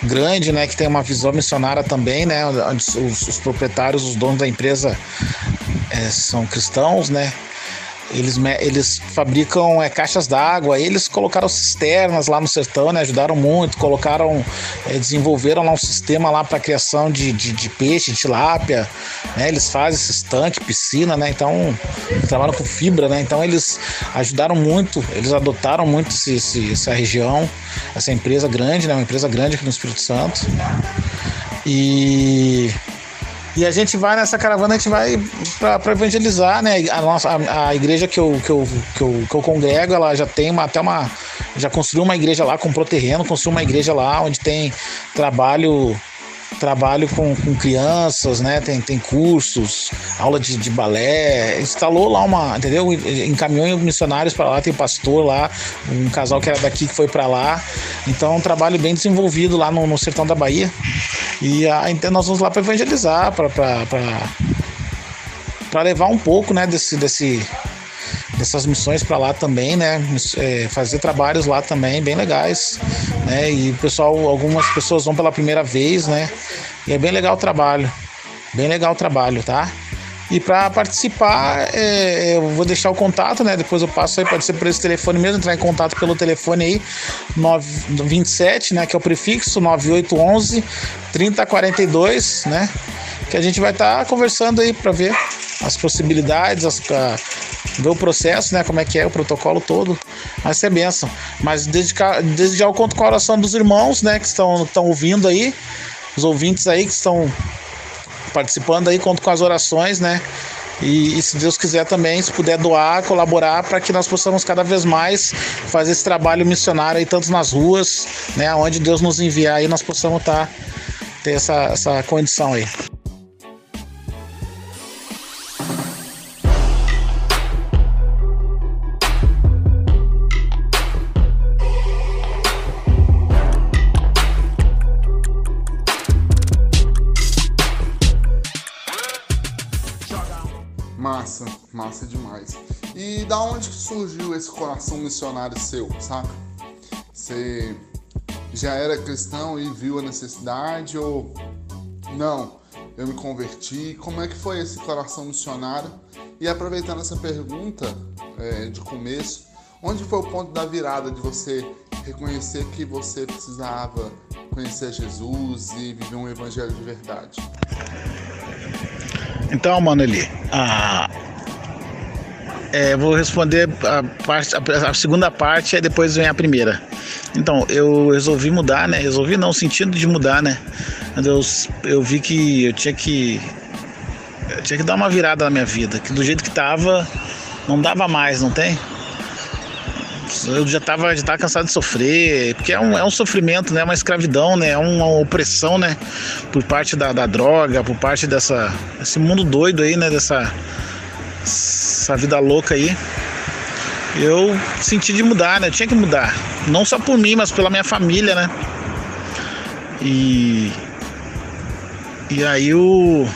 grande, né? Que tem uma visão missionária também, né? Os, os proprietários, os donos da empresa é, são cristãos, né? Eles, eles fabricam é, caixas d'água, eles colocaram cisternas lá no sertão, né? Ajudaram muito, colocaram, é, desenvolveram lá um sistema lá para criação de, de, de peixe, de tilápia, né? Eles fazem esses tanques, piscina, né? Então, trabalham com fibra, né? Então eles ajudaram muito, eles adotaram muito esse, esse- essa região, essa empresa grande, né? Uma empresa grande aqui no Espírito Santo. E e a gente vai nessa caravana, a gente vai para evangelizar, né? A nossa a, a igreja que eu, que, eu, que, eu, que eu congrego, ela já tem uma, até uma. Já construiu uma igreja lá, comprou terreno, construiu uma igreja lá onde tem trabalho trabalho com, com crianças, né? Tem, tem cursos, aula de, de balé, instalou lá uma, entendeu? Encaminhou missionários para lá, tem pastor lá, um casal que era daqui que foi para lá. Então, é um trabalho bem desenvolvido lá no, no sertão da Bahia. E a, então nós vamos lá para evangelizar, para para levar um pouco, né, desse, desse dessas missões para lá também, né? É, fazer trabalhos lá também bem legais, né? E pessoal, algumas pessoas vão pela primeira vez, né? E é bem legal o trabalho, bem legal o trabalho, tá? E para participar, é, eu vou deixar o contato, né? Depois eu passo aí, pode ser por esse telefone mesmo, entrar em contato pelo telefone aí, 927, né? Que é o prefixo 9811 3042, né? Que a gente vai estar conversando aí para ver as possibilidades, as, ver o processo, né? Como é que é o protocolo todo. Vai ser benção. Mas desde, já eu conto com a oração dos irmãos, né? Que estão, estão ouvindo aí, os ouvintes aí que estão participando aí, conto com as orações, né? E, e se Deus quiser também, se puder doar, colaborar para que nós possamos cada vez mais fazer esse trabalho missionário aí, tanto nas ruas, né? Onde Deus nos enviar aí, nós possamos estar ter essa, essa condição aí. Esse coração missionário seu, saca? Você já era cristão e viu a necessidade ou não? Eu me converti. Como é que foi esse coração missionário? E aproveitando essa pergunta é, de começo, onde foi o ponto da virada de você reconhecer que você precisava conhecer Jesus e viver um evangelho de verdade? Então, mano, ali, a, é, vou responder a, parte, a, segunda parte e depois vem a primeira. Então, eu resolvi mudar, né? Resolvi não, sentindo de mudar, né? Eu, eu vi que eu tinha que. Eu tinha que dar uma virada na minha vida, que do jeito que tava, não dava mais, não tem? Eu já tava, já tava cansado de sofrer, porque é um, é um sofrimento, né? É uma escravidão, né? É uma opressão, né? Por parte da, da droga, por parte dessa, desse mundo doido aí, né? Dessa essa vida louca aí. Eu senti de mudar, né? Eu tinha que mudar. Não só por mim, mas pela minha família, né? E. E aí o.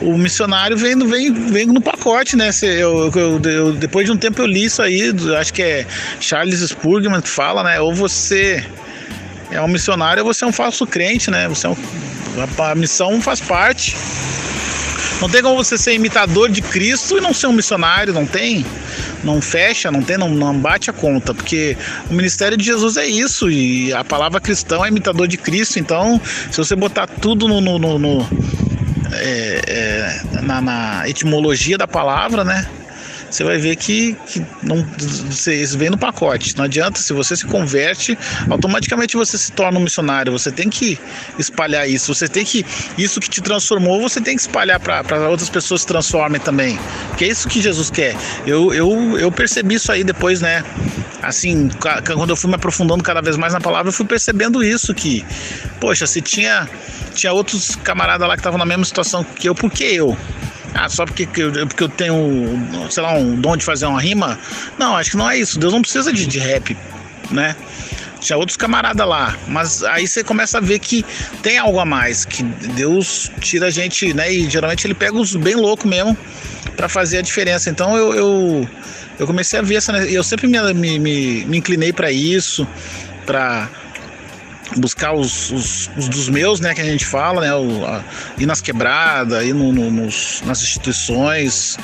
O missionário vem, vem, vem no pacote, né? Eu, eu- eu- depois de um tempo eu li isso aí, acho que é Charles Spurgeon que fala, né? Ou você é um missionário ou você é um falso crente, né? Você é um, a, a missão faz parte. Não tem como você ser imitador de Cristo e não ser um missionário, não tem? Não fecha, não tem, não, não bate a conta, porque o ministério de Jesus é isso, e a palavra cristão é imitador de Cristo, então se você botar tudo no, no- no- no- é, é, na, na etimologia da palavra, né? Você vai ver que, que não, isso vem no pacote. Não adianta, se você se converte, automaticamente você se torna um missionário. Você tem que espalhar isso. Você tem que. Isso que te transformou, você tem que espalhar para outras pessoas se transformem também. Que é isso que Jesus quer. Eu, eu, eu percebi isso aí depois, né? Assim, quando eu fui me aprofundando cada vez mais na palavra, eu fui percebendo isso que, poxa, se tinha tinha outros camaradas lá que estavam na mesma situação que eu, por que eu? Ah, só porque, porque eu tenho, sei lá, um dom de fazer uma rima? Não, acho que não é isso. Deus não precisa de, de rap, né? Tinha outros camaradas lá, mas aí você começa a ver que tem algo a mais, que Deus tira a gente, né? E geralmente ele pega os bem loucos mesmo para fazer a diferença. Então eu, eu, eu comecei a ver essa. Eu sempre me, me, me, me inclinei para isso, para buscar os, os, os, dos meus, né, que a gente fala, né, o, a, ir nas quebradas, ir no, no, nos, nas instituições,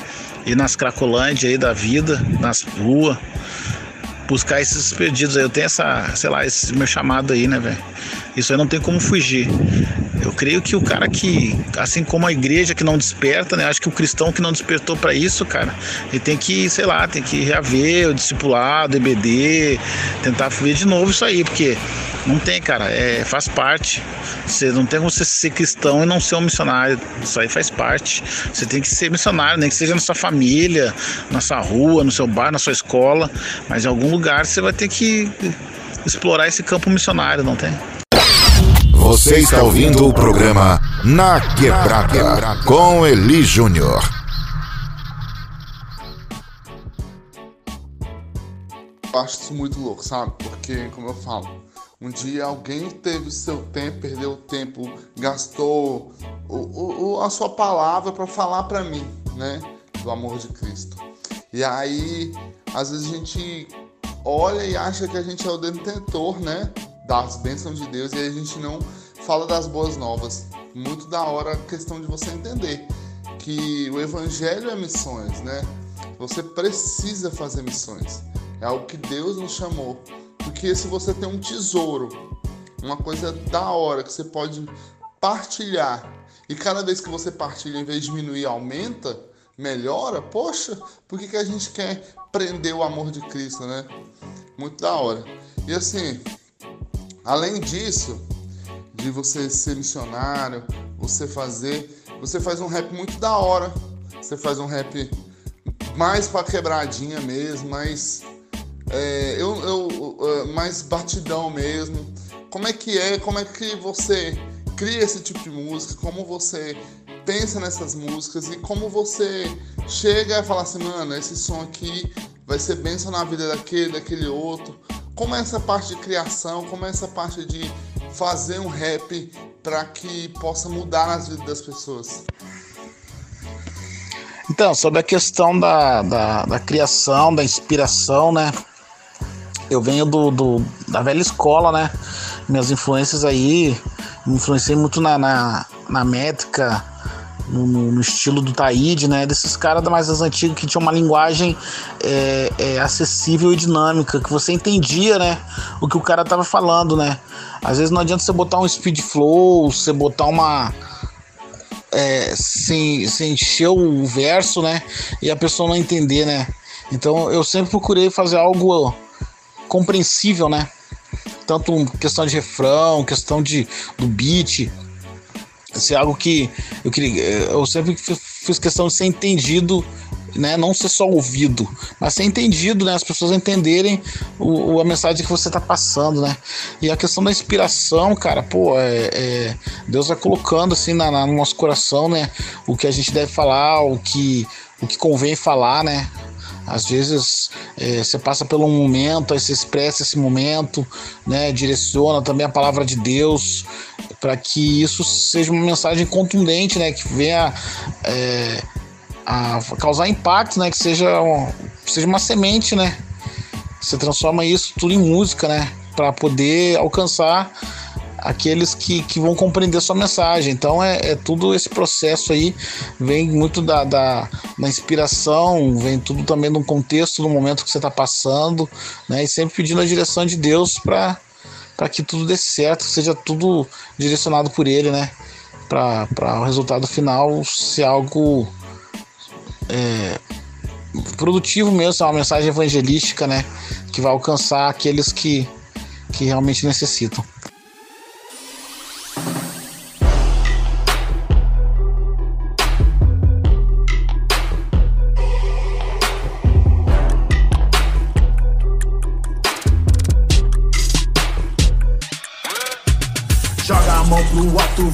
ir nas cracolândias aí da vida, nas ruas, buscar esses perdidos aí. Eu tenho essa, sei lá, esse meu chamado aí, né, velho? Isso aí não tem como fugir. Eu creio que o cara que, assim como a igreja que não desperta, né? Acho que o cristão que não despertou para isso, cara, ele tem que, sei lá, tem que reaver o discipulado, EBD, tentar ver de novo isso aí, porque não tem, cara, é, faz parte. Você não tem como você ser cristão e não ser um missionário. Isso aí faz parte. Você tem que ser missionário, nem que seja na sua família, na sua rua, no seu bar, na sua escola, mas em algum lugar você vai ter que explorar esse campo missionário, não tem? Você está ouvindo o programa Na Quebrada com Eli Júnior. Eu acho isso muito louco, sabe? Porque, como eu falo, um dia alguém teve seu tempo, perdeu o tempo, gastou o, o, a sua palavra para falar para mim, né? Do amor de Cristo. E aí, às vezes a gente olha e acha que a gente é o detentor, né? Das bênçãos de Deus e a gente não fala das boas novas. Muito da hora a questão de você entender que o evangelho é missões, né? Você precisa fazer missões. É algo que Deus nos chamou. Porque se você tem um tesouro, uma coisa da hora que você pode partilhar, e cada vez que você partilha, em vez de diminuir, aumenta, melhora, poxa, por que, que a gente quer prender o amor de Cristo, né? Muito da hora. E assim, Além disso, de você ser missionário, você fazer, você faz um rap muito da hora. Você faz um rap mais pra quebradinha mesmo, mais é, eu, eu, é, mais batidão mesmo. Como é que é? Como é que você cria esse tipo de música? Como você pensa nessas músicas e como você chega a falar assim, mano, esse som aqui vai ser benção na vida daquele, daquele outro como é essa parte de criação, como é essa parte de fazer um rap para que possa mudar nas vidas das pessoas? Então, sobre a questão da, da, da criação, da inspiração, né? Eu venho do, do, da velha escola, né? Minhas influências aí, me influenciei muito na, na, na métrica, no, no, estilo do Taíde, né? Desses caras mais antigos que tinham uma linguagem é, é, acessível e dinâmica, que você entendia, né? O que o cara tava falando, né? Às vezes não adianta você botar um speed flow, você botar uma. É, sem, sem encher o verso, né? E a pessoa não entender, né? Então eu sempre procurei fazer algo compreensível, né? Tanto questão de refrão, questão de, do beat, ser algo que eu queria. Eu sempre fiz questão de ser entendido, né? Não ser só ouvido, mas ser entendido, né? As pessoas entenderem o, a mensagem que você está passando, né? E a questão da inspiração, cara, pô, é, é, Deus vai colocando assim na, na, no nosso coração, né? O que a gente deve falar, o que, o que convém falar, né? Às vezes é, você passa por um momento, aí você expressa esse momento, né? Direciona também a palavra de Deus para que isso seja uma mensagem contundente, né? Que venha é, a causar impacto, né? Que seja, um, seja uma semente, né? Você transforma isso tudo em música, né? Para poder alcançar aqueles que, que vão compreender sua mensagem. Então é, é tudo esse processo aí, vem muito da, da, da inspiração, vem tudo também no contexto, no momento que você está passando, né? E sempre pedindo a direção de Deus para para que tudo dê certo, seja tudo direcionado por ele, né? Para o resultado final ser algo é, produtivo mesmo, é uma mensagem evangelística, né? Que vai alcançar aqueles que, que realmente necessitam.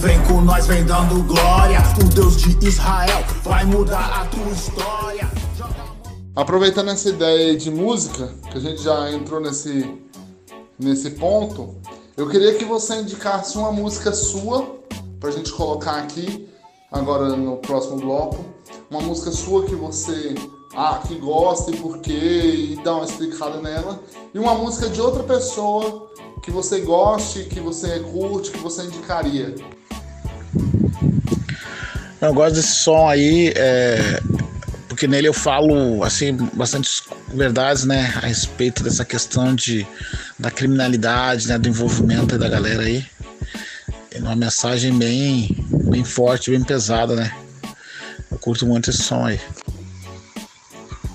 Vem com nós, vem dando glória. O Deus de Israel vai mudar a tua história. Aproveitando essa ideia de música, que a gente já entrou nesse, nesse ponto, eu queria que você indicasse uma música sua pra gente colocar aqui, agora no próximo bloco. Uma música sua que você ah, que gosta e por quê, e dá uma explicada nela. E uma música de outra pessoa que você goste, que você curte, que você indicaria. Eu gosto desse som aí, é, porque nele eu falo assim bastante verdades, né, a respeito dessa questão de da criminalidade, né, do envolvimento da galera aí. É uma mensagem bem, bem forte, bem pesada, né. Eu curto muito esse som aí.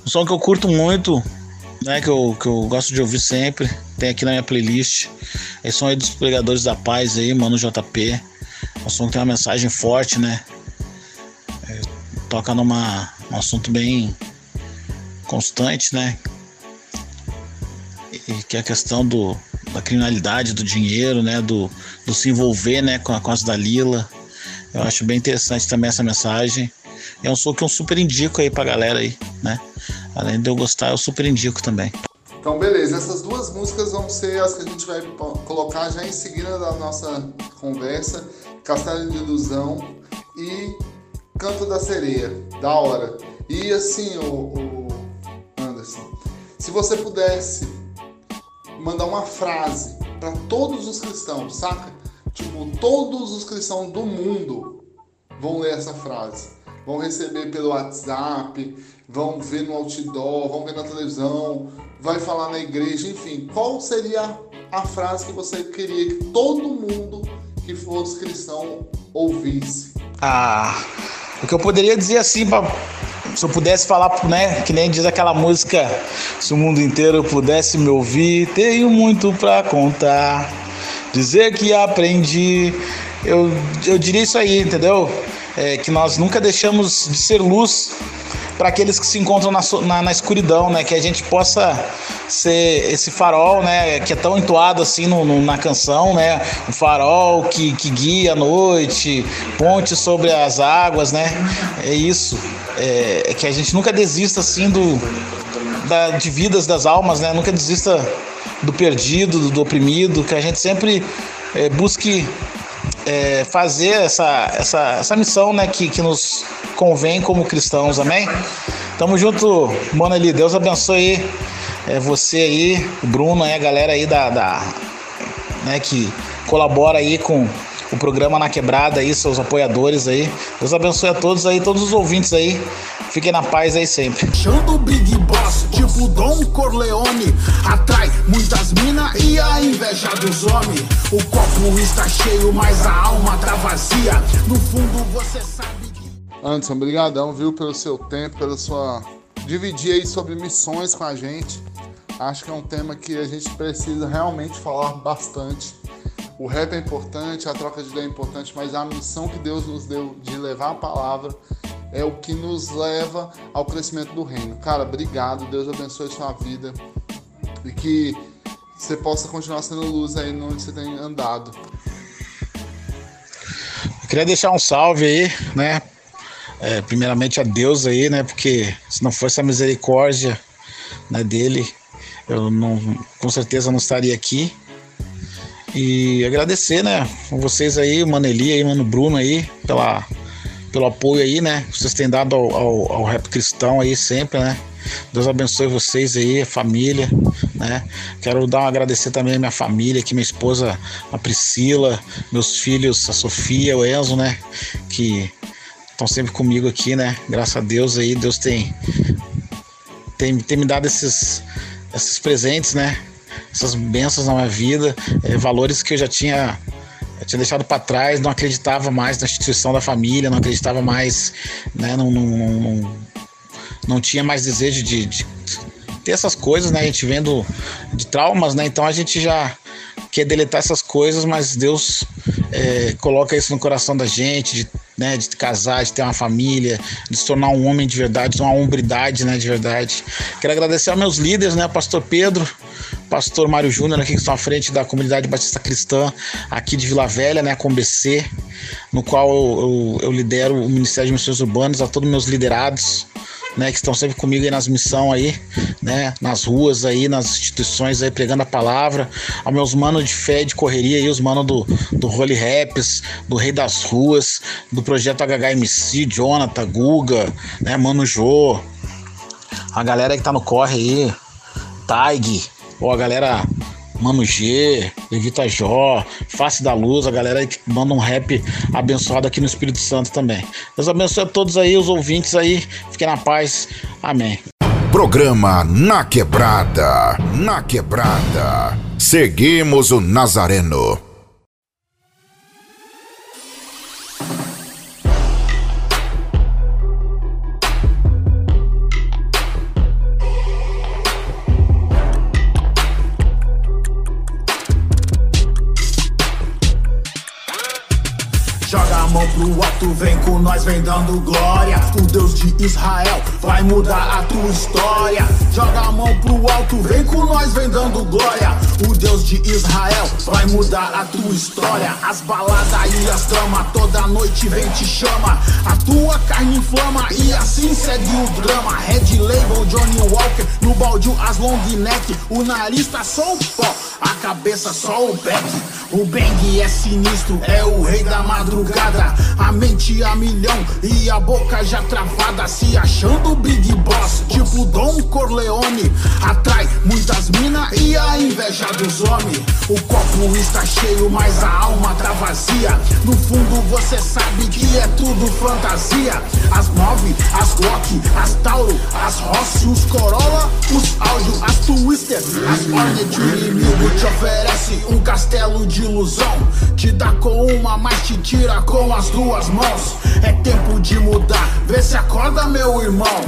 Um som que eu curto muito, né, que eu, que eu gosto de ouvir sempre, tem aqui na minha playlist. Esse som aí dos Pregadores da Paz aí, mano JP. É um som que tem uma mensagem forte, né? É, toca numa um assunto bem constante, né? E, que é a questão do, da criminalidade, do dinheiro, né? Do, do se envolver, né? Com a coisa da Lila. Eu acho bem interessante também essa mensagem. É um som que eu super indico aí pra galera aí, né? Além de eu gostar, eu super indico também. Então, beleza. Essas duas músicas vão ser as que a gente vai colocar já em seguida da nossa conversa. Castelo de Ilusão e Canto da Sereia. Da hora. E assim, o, o Anderson, se você pudesse mandar uma frase para todos os cristãos, saca? Tipo, todos os cristãos do mundo vão ler essa frase. Vão receber pelo WhatsApp, vão ver no outdoor, vão ver na televisão, vai falar na igreja, enfim. Qual seria a frase que você queria que todo mundo que fosse cristão ouvisse? Ah, o que eu poderia dizer assim, pra, se eu pudesse falar, né, que nem diz aquela música, se o mundo inteiro pudesse me ouvir, tenho muito para contar, dizer que aprendi, eu, eu diria isso aí, entendeu? É, que nós nunca deixamos de ser luz para aqueles que se encontram na, na, na, escuridão, né? Que a gente possa ser esse farol, né? Que é tão entoado assim no, no, na canção, né? Um farol que, que guia a noite, ponte sobre as águas, né? É isso. É, é que a gente nunca desista assim do, da, de vidas das almas, né? Nunca desista do perdido, do, do oprimido, que a gente sempre é, busque é, fazer essa, essa, essa missão né, que, que nos convém como cristãos, amém? Tamo junto, mano ali, Deus abençoe é, você aí, o Bruno, aí, a galera aí da, da né, que colabora aí com o programa Na Quebrada aí, seus apoiadores aí. Deus abençoe a todos aí, todos os ouvintes aí. Fiquem na paz aí sempre. Chando Big Boss, tipo Dom Corleone. Atrai muitas minas e a inveja dos homens. O copo está cheio, mas a alma tá vazia. No fundo você sabe que. Anderson, brigadão, viu, pelo seu tempo, pela sua. Dividir aí sobre missões com a gente. Acho que é um tema que a gente precisa realmente falar bastante. O rap é importante, a troca de ideia é importante, mas a missão que Deus nos deu de levar a palavra é o que nos leva ao crescimento do reino. Cara, obrigado, Deus abençoe sua vida e que você possa continuar sendo luz aí onde você tem andado. Eu queria deixar um salve aí, né? É, primeiramente a Deus aí, né? Porque se não fosse a misericórdia né, dele, eu não, com certeza não estaria aqui. E agradecer, né, vocês aí, Maneli aí, mano Bruno aí, pela, pelo apoio aí, né, vocês têm dado ao, ao, ao rap cristão aí sempre, né. Deus abençoe vocês aí, a família, né? Quero dar um agradecer também à minha família, aqui minha esposa, a Priscila, meus filhos, a Sofia, o Enzo, né? Que estão sempre comigo aqui, né? Graças a Deus aí, Deus tem tem, tem me dado esses esses presentes, né? Essas bênçãos na minha vida, é, valores que eu já tinha, eu tinha deixado para trás, não acreditava mais na instituição da família, não acreditava mais né, num, num, num, não tinha mais desejo de, de ter essas coisas, né? A gente vendo de traumas, né? Então a gente já quer deletar essas coisas, mas Deus é, coloca isso no coração da gente, de, né, de casar, de ter uma família, de se tornar um homem de verdade, uma hombridade, né, de verdade. Quero agradecer aos meus líderes, né, Pastor Pedro, Pastor Mário Júnior, aqui que estão à frente da comunidade batista cristã aqui de Vila Velha, né, com BC, no qual eu, eu, eu lidero o Ministério de Missões Urbanas, a todos meus liderados, né, que estão sempre comigo aí nas missões aí, né, nas ruas aí, nas instituições aí, pregando a palavra, aos meus manos de fé, de correria aí, os manos do, do Holy Raps, do Rei das Ruas, do Projeto HHMC, Jonathan, Guga, né, Mano Jô, a galera que tá no corre aí, Taig, ou a galera Mano G, Levita Jó, Face da Luz, a galera aí que manda um rap abençoado aqui no Espírito Santo também. Deus abençoe a todos aí, os ouvintes aí. Fiquem na paz. Amém. Programa Na Quebrada. Na Quebrada. Seguimos o Nazareno. Alto, vem com nós, vem dando glória. O Deus de Israel vai mudar a tua história. Joga a mão pro alto, vem com nós, vem dando glória. O Deus de Israel vai mudar a tua história. As baladas e as damas, toda noite vem te chama. A tua carne inflama e assim segue o drama. Red Label, Johnny Walker, no baldio as long neck. O nariz tá só o pó, a cabeça só o back. O Bang é sinistro, é o rei da madrugada. A mente a milhão e a boca já travada. Se achando Big Boss, tipo Dom Corleone. Atrai muitas minas e a inveja dos homens. O copo está cheio, mas a alma tá vazia. No fundo você sabe que é tudo fantasia. As nove, as Glock, as Tauro, as Rossi, os Corolla, os Áudio, as Twister, as Hornet. O inimigo te oferece um castelo de ilusão. Te dá com uma, mas te tira com as duas mãos. É tempo de mudar, vê se acorda, meu irmão.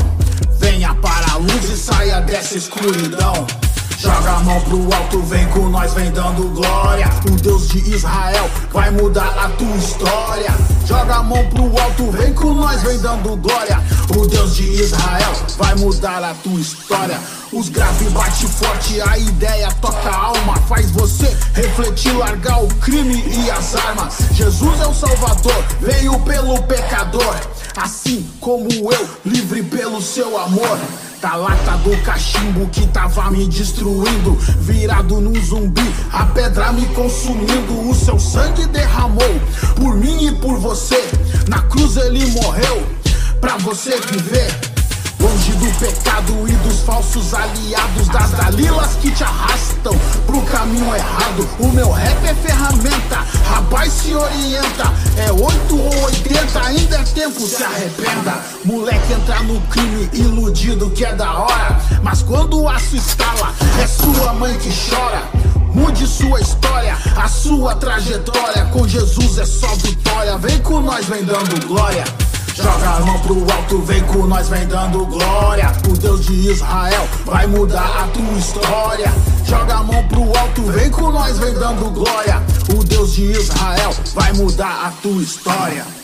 Venha para a luz e saia dessa escuridão. Joga a mão pro alto, vem com nós, vem dando glória. O Deus de Israel vai mudar a tua história. Joga a mão pro alto, vem com nós, vem dando glória. O Deus de Israel vai mudar a tua história. Os graves bate forte, a ideia toca a alma, faz você refletir, largar o crime e as armas. Jesus é o Salvador, veio pelo pecador, assim como eu, livre pelo seu amor. Da lata do cachimbo que tava me destruindo, virado no zumbi, a pedra me consumindo. O seu sangue derramou por mim e por você. Na cruz ele morreu pra você viver. Do pecado e dos falsos aliados Das dalilas que te arrastam pro caminho errado. O meu rap é ferramenta, rapaz se orienta. É 8 ou 80, ainda é tempo, se arrependa. Moleque entra no crime, iludido que é da hora. Mas quando o aço estala, é sua mãe que chora. Mude sua história, a sua trajetória. Com Jesus é só vitória Vem com nós, vem dando glória Joga a mão pro alto, vem com nós, vem dando glória. O Deus de Israel vai mudar a tua história. Joga a mão pro alto, vem com nós, vem dando glória. O Deus de Israel vai mudar a tua história.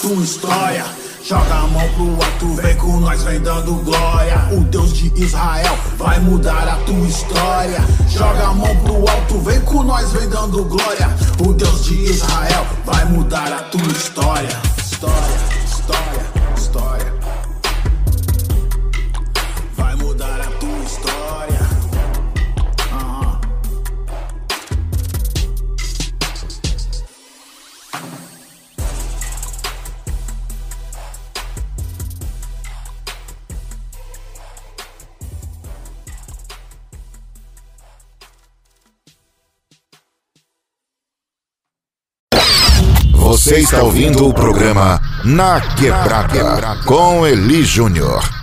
Tua história. Joga a mão pro alto, vem com nós, vem dando glória. O Deus de Israel vai mudar a tua história. Joga a mão pro alto, vem com nós, vem dando glória. O Deus de Israel vai mudar a tua. História, história, Você está ouvindo o programa Na Quebrada com Eli Júnior.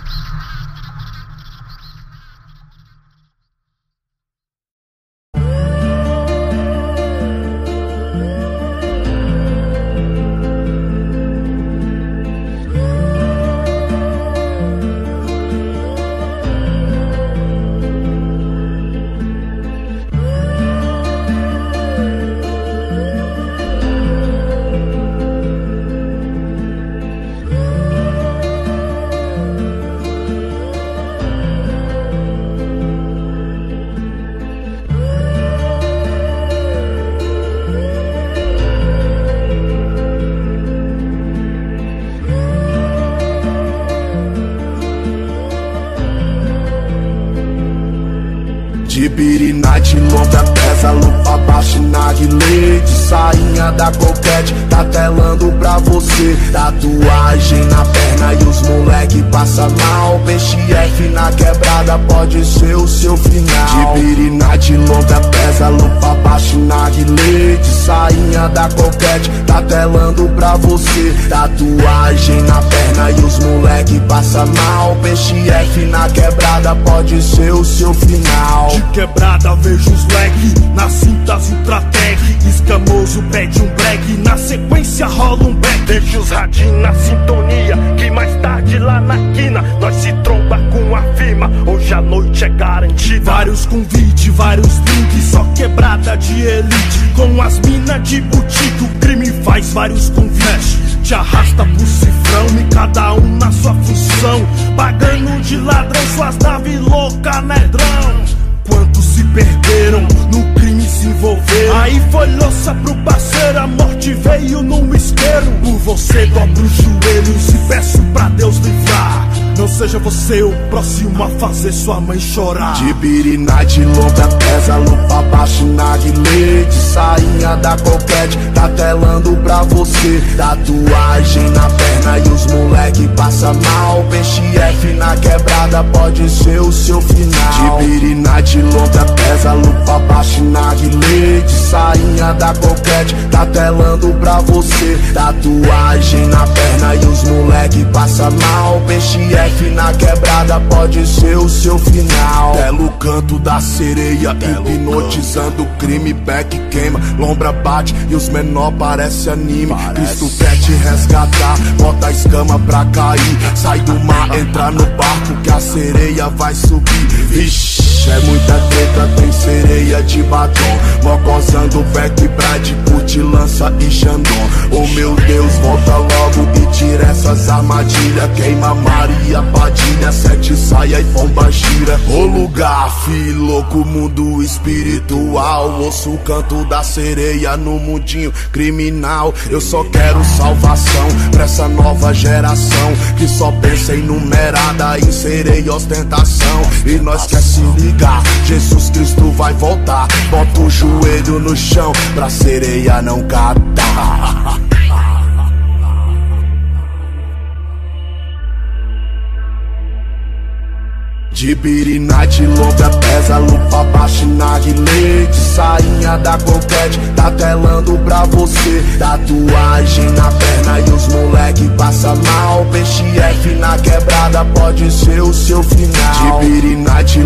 Na perna e os moleque passa mal. PXF na quebrada pode ser o seu final. De quebrada vejo os leque Na cintas Ultratec Escamoso pede um break Na sequência rola um back. Deixa os radinhos na sintonia Que mais tarde lá na quina. Nós se tromba com a firma Hoje a noite é garantida. Vários convites, vários links Só quebrada de elite. Com as minas de boutique O crime faz vários convites Te arrasta pro cifrão E cada um na sua função. Pagando de ladrão Suas naves louca, nedrão se perderam, no crime se envolveram. Aí foi louça pro parceiro, a morte veio num isqueiro. Por você dobro os joelhos e peço pra Deus livrar. Não seja você o próximo a fazer sua mãe chorar. De birina de longa pesa, lupa baixa na guilê De sainha da coquete, tá telando pra você. Tatuagem na perna e os moleque passa mal. PXF na quebrada pode ser o seu final. De birina de longa pesa, lupa baixa na De sainha da coquete, tá telando pra você. Tatuagem na perna e os moleque passa mal. PXF na quebrada pode ser o seu final. Belo canto da sereia, hipnotizando o crime Back queima, lombra bate e os menor parece anime. Cristo quer te resgatar, bota a escama pra cair. Sai do mar, entra no barco que a sereia vai subir. Vixe é muita treta, tem sereia de batom. Mocosando back brad, put, lança e xandão. Oh meu Deus, volta logo e tira essas armadilhas. Queima Maria, Padilha, sete saia e pomba gira. O lugar, fi, louco, mundo espiritual. Ouço o canto da sereia no mundinho criminal. Eu só quero salvação pra essa nova geração Que só pensa em numerada, em sereia ostentação. E nós quer se ligar Jesus Cristo vai voltar. Bota o joelho no chão Pra sereia não catar De birina de longa pesa, lupa baixa na guilê De sainha da coquete, tá telando pra você. Tatuagem na perna e os moleque passa mal. PXF na quebrada pode ser o seu final. De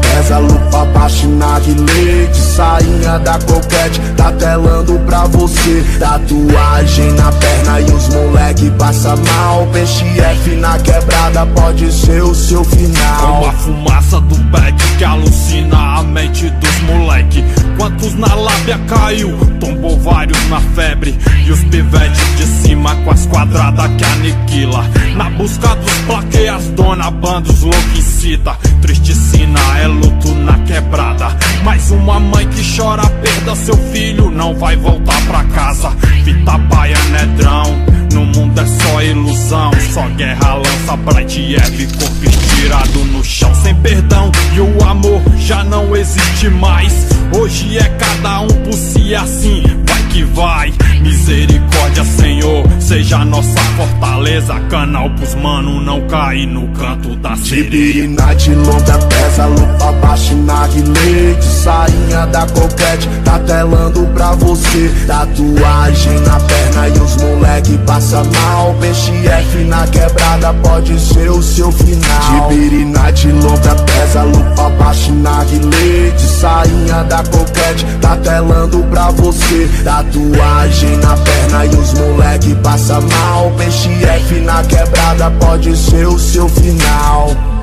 pesa, lupa baixa na guilê De sainha da coquete, tá telando pra você. Tatuagem na perna e os moleque passa mal. PXF na quebrada pode ser o seu final a fumaça do back que alucina a mente dos moleque. Quantos na lábia caiu, tombou vários na febre. E os pivetes de cima com as quadradas que aniquila. Na busca dos plaqueias, dona bandos louco incita Tristicina é luto na quebrada. Mais uma mãe que chora perda Seu filho não vai voltar pra casa. Fita baia nedrão no mundo é só ilusão, só guerra, lança, bright Eve, corpo estirado no chão sem perdão E o amor já não existe mais. Hoje é cada um por si assim, vai que vai. Misericórdia, Senhor, seja nossa fortaleza. Canal pros mano, não cair no canto da. Tibirina de longa pesa, lupa baixa na guilete Sainha da coquete, tá telando pra você. Tatuagem na perna e os moleque passa mal. PXF na quebrada pode ser o seu final. Tibirina de longa pesa, lupa baixa na guilete Sainha da coquete, tá telando pra você. Tatuagem na perna e os moleque passa mal. PXF na quebrada pode ser o seu final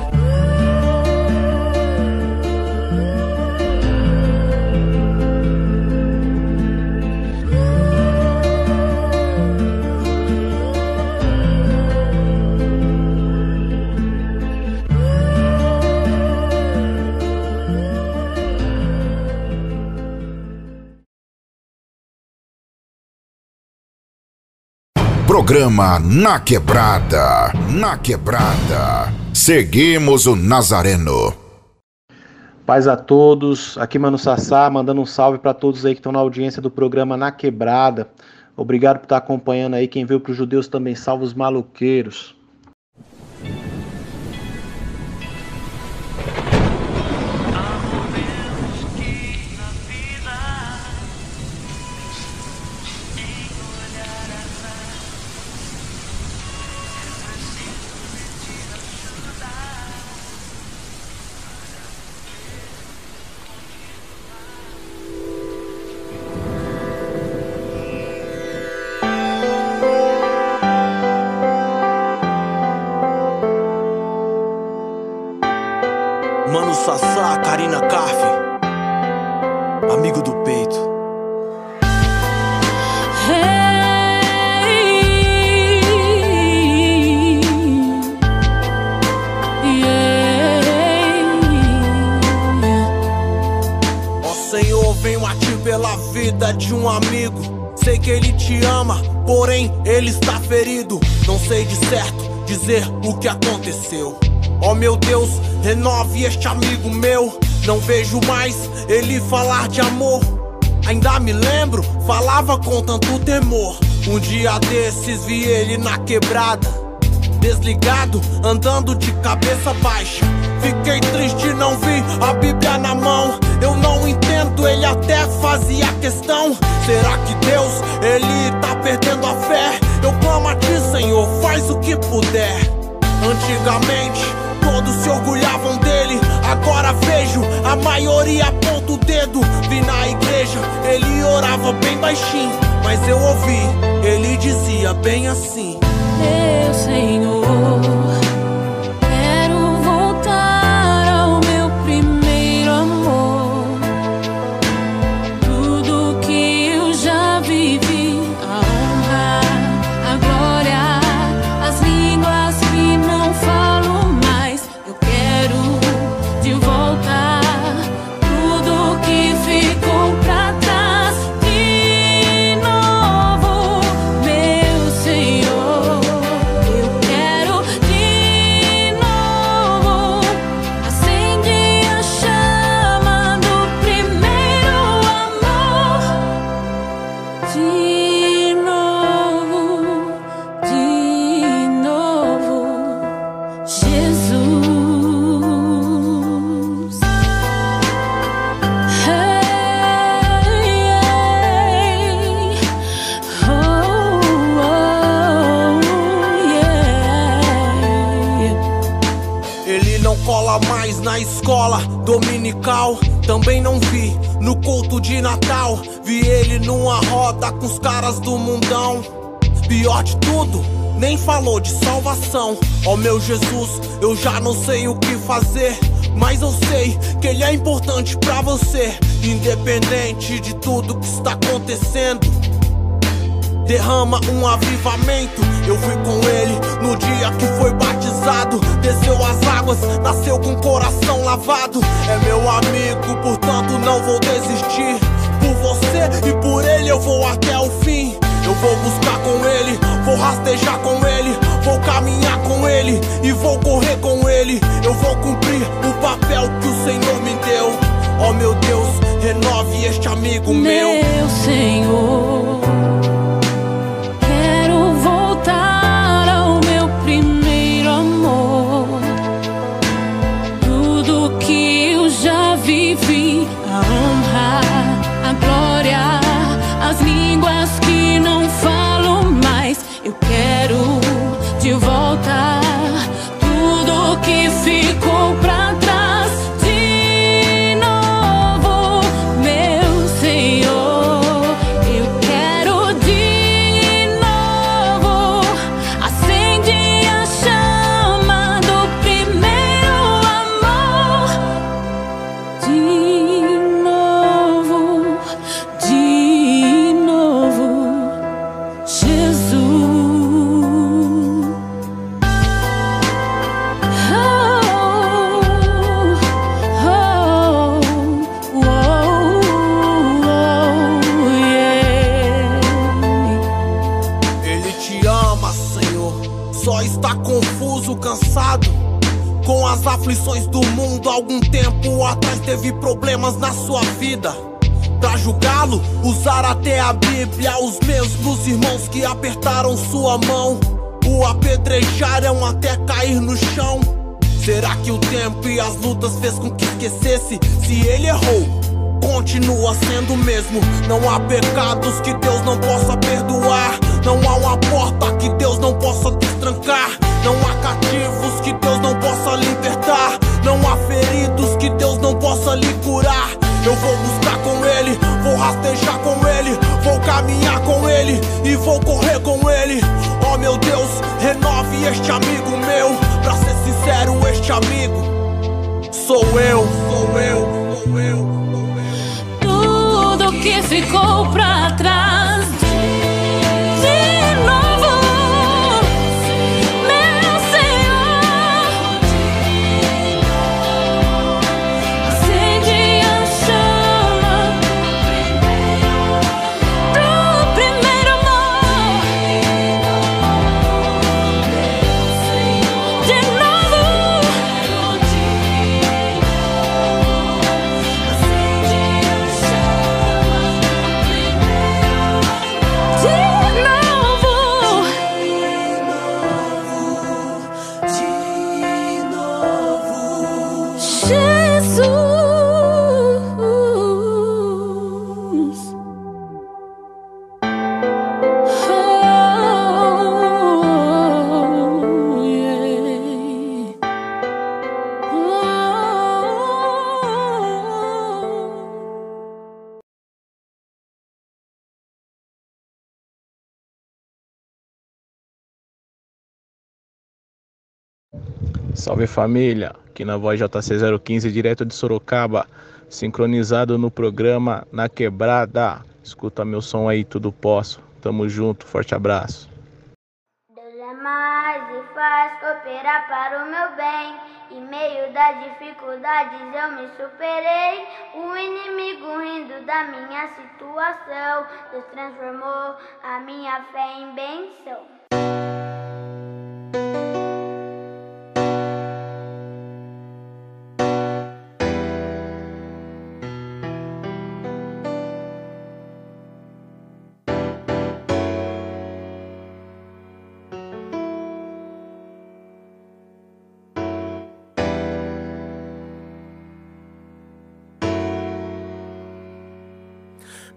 Programa Na Quebrada. Na Quebrada. Seguimos o Nazareno. Paz a todos, aqui Mano Sassá, mandando um salve para todos aí que estão na audiência do programa Na Quebrada. Obrigado por estar acompanhando aí. Quem veio para os judeus também, salve os maluqueiros. Falar de amor. Ainda me lembro, falava com tanto temor. Um dia desses vi ele na quebrada, desligado, andando de cabeça baixa. Fiquei triste, não vi a Bíblia na mão. Eu não entendo, ele até fazia questão. Será que Deus, ele tá perdendo a fé? Eu clamo a ti, Senhor, faz o que puder. Antigamente, todos se orgulhavam dele. Agora vejo, a maioria aponta o dedo. Vi na igreja, ele orava bem baixinho. Mas eu ouvi, ele dizia bem assim: Meu Senhor, cola mais na escola dominical. Também não vi no culto de Natal. Vi ele numa roda com os caras do mundão. Pior de tudo, nem falou de salvação. Ó meu Jesus, eu já não sei o que fazer. Mas eu sei que ele é importante pra você. Independente de tudo que está acontecendo derrama um avivamento. Eu fui com ele no dia que foi batizado. Desceu as águas, nasceu com o coração lavado. É meu amigo, portanto não vou desistir. Por você e por ele eu vou até o fim. Eu vou buscar com ele, vou rastejar com ele, vou caminhar com ele e vou correr com ele. Eu vou cumprir o papel que o Senhor me deu. Oh meu Deus, renove este amigo meu. Meu Senhor, tempo atrás teve problemas na sua vida. Pra julgá-lo, usar até a Bíblia. Os mesmos irmãos que apertaram sua mão, o apedrejaram até cair no chão. Será que o tempo e as lutas fez com que esquecesse? Se ele errou, continua sendo o mesmo. Não há pecados que Deus não possa perdoar. Não há uma porta que Deus não possa destrancar. Não há cativos que Deus não possa libertar. Não há não possa lhe curar. Eu vou buscar com Ele, vou rastejar com Ele, vou caminhar com Ele e vou correr com Ele. Oh meu Deus, renove este amigo meu. Pra ser sincero, este amigo sou eu, sou eu, sou eu. Tudo que ficou pra trás. Salve família, aqui na voz JC015 direto de Sorocaba, sincronizado no programa Na Quebrada. Escuta meu som aí, tudo posso. Tamo junto, forte abraço. Deus é mais e faz cooperar para o meu bem. Em meio das dificuldades eu me superei. O inimigo rindo da minha situação. Deus transformou a minha fé em bênção.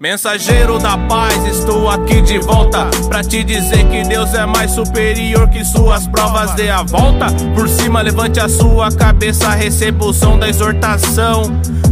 Mensageiro da paz, estou aqui de volta Pra te dizer que Deus é mais superior que suas provas. Dê a volta por cima, levante a sua cabeça Receba o som da exortação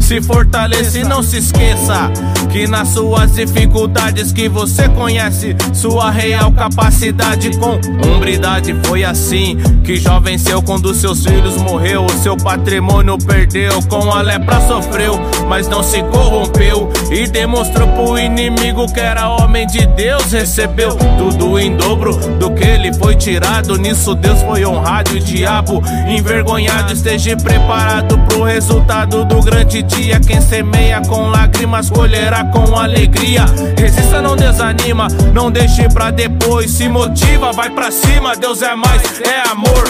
Se fortaleça e não se esqueça Que nas suas dificuldades que você conhece Sua real capacidade com hombridade Foi assim. Que Jó venceu quando seus filhos morreu seu patrimônio perdeu, com a lepra sofreu Mas não se corrompeu. E demonstrou pro inimigo que era homem de Deus Recebeu tudo em dobro do que ele foi tirado. Nisso Deus foi honrado e o diabo envergonhado Esteja preparado pro resultado do grande dia Quem semeia com lágrimas colherá com alegria. Resista, não desanima, não deixe pra depois. Se motiva, vai pra cima, Deus é mais, é amor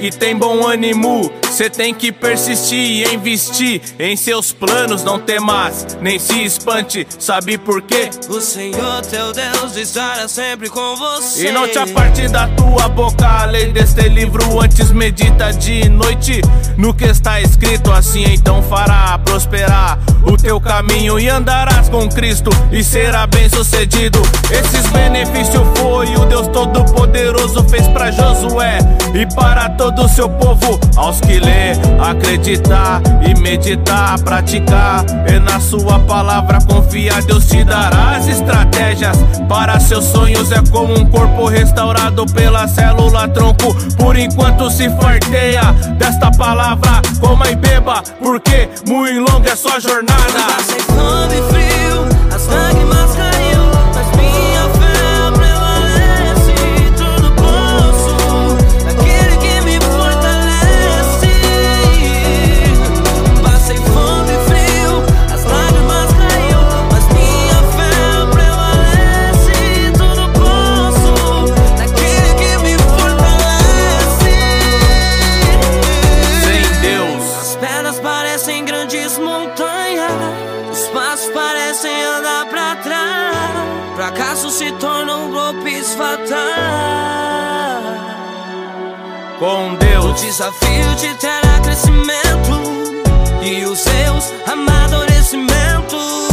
E tem bom ânimo. Cê tem que persistir e investir em seus planos. Não temas, nem se espante. Sabe por quê? O Senhor teu Deus estará sempre com você. E não te aparte da tua boca a lei deste livro Antes medita de noite no que está escrito Assim então fará prosperar o teu caminho E andarás com Cristo e será bem sucedido Esses benefícios foi o Deus Todo-Poderoso Fez pra Josué e para todo o seu povo Aos que acreditam acreditar e meditar, praticar. É na sua palavra confiar, Deus te dará as estratégias para seus sonhos. É como um corpo restaurado pela célula tronco. Por enquanto se farteia desta palavra, coma e beba, porque muito longa é sua jornada. Fome e frio, as lágrimas caiu, os passos parecem andar pra trás. Fracasso se tornam golpes fatais. Com Deus. O desafio de terá crescimento e os seus amadurecimento.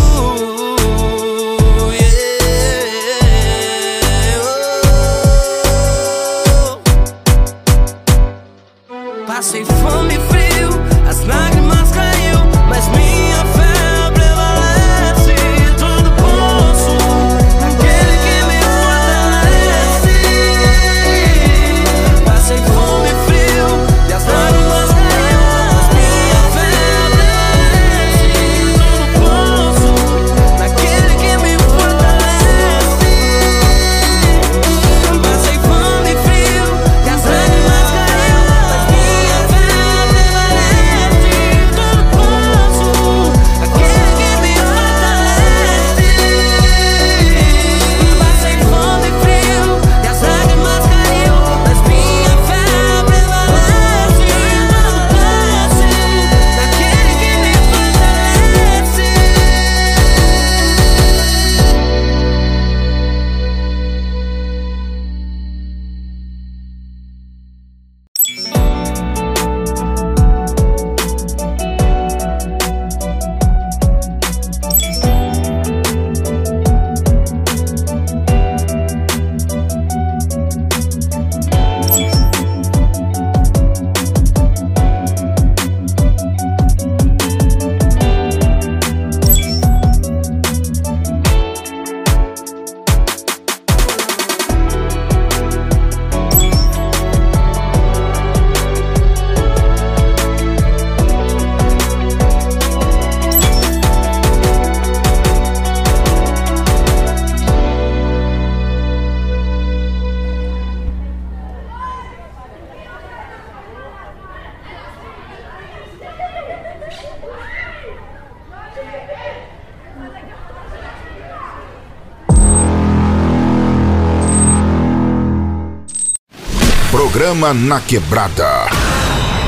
Na Quebrada.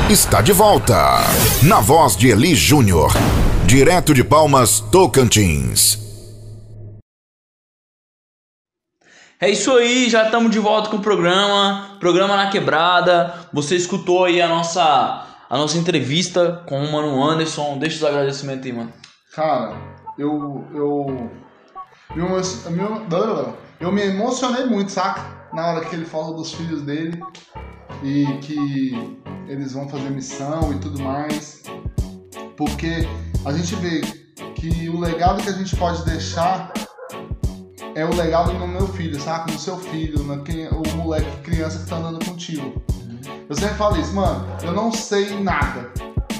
Está de volta. Na voz de Eli Júnior. Direto de Palmas, Tocantins. É isso aí, já estamos de volta com o programa, programa na quebrada. Você escutou aí a nossa a nossa entrevista com o Mano Anderson. Deixa os agradecimentos aí, mano. Cara, eu. Eu. Eu, eu, eu me emocionei muito, saca? Na hora que ele falou dos filhos dele e que eles vão fazer missão e tudo mais. Porque a gente vê que o legado que a gente pode deixar é o legado no meu filho, saca? No seu filho, na quem, o moleque, criança que tá andando contigo. Eu sempre falo isso, mano, eu não sei nada,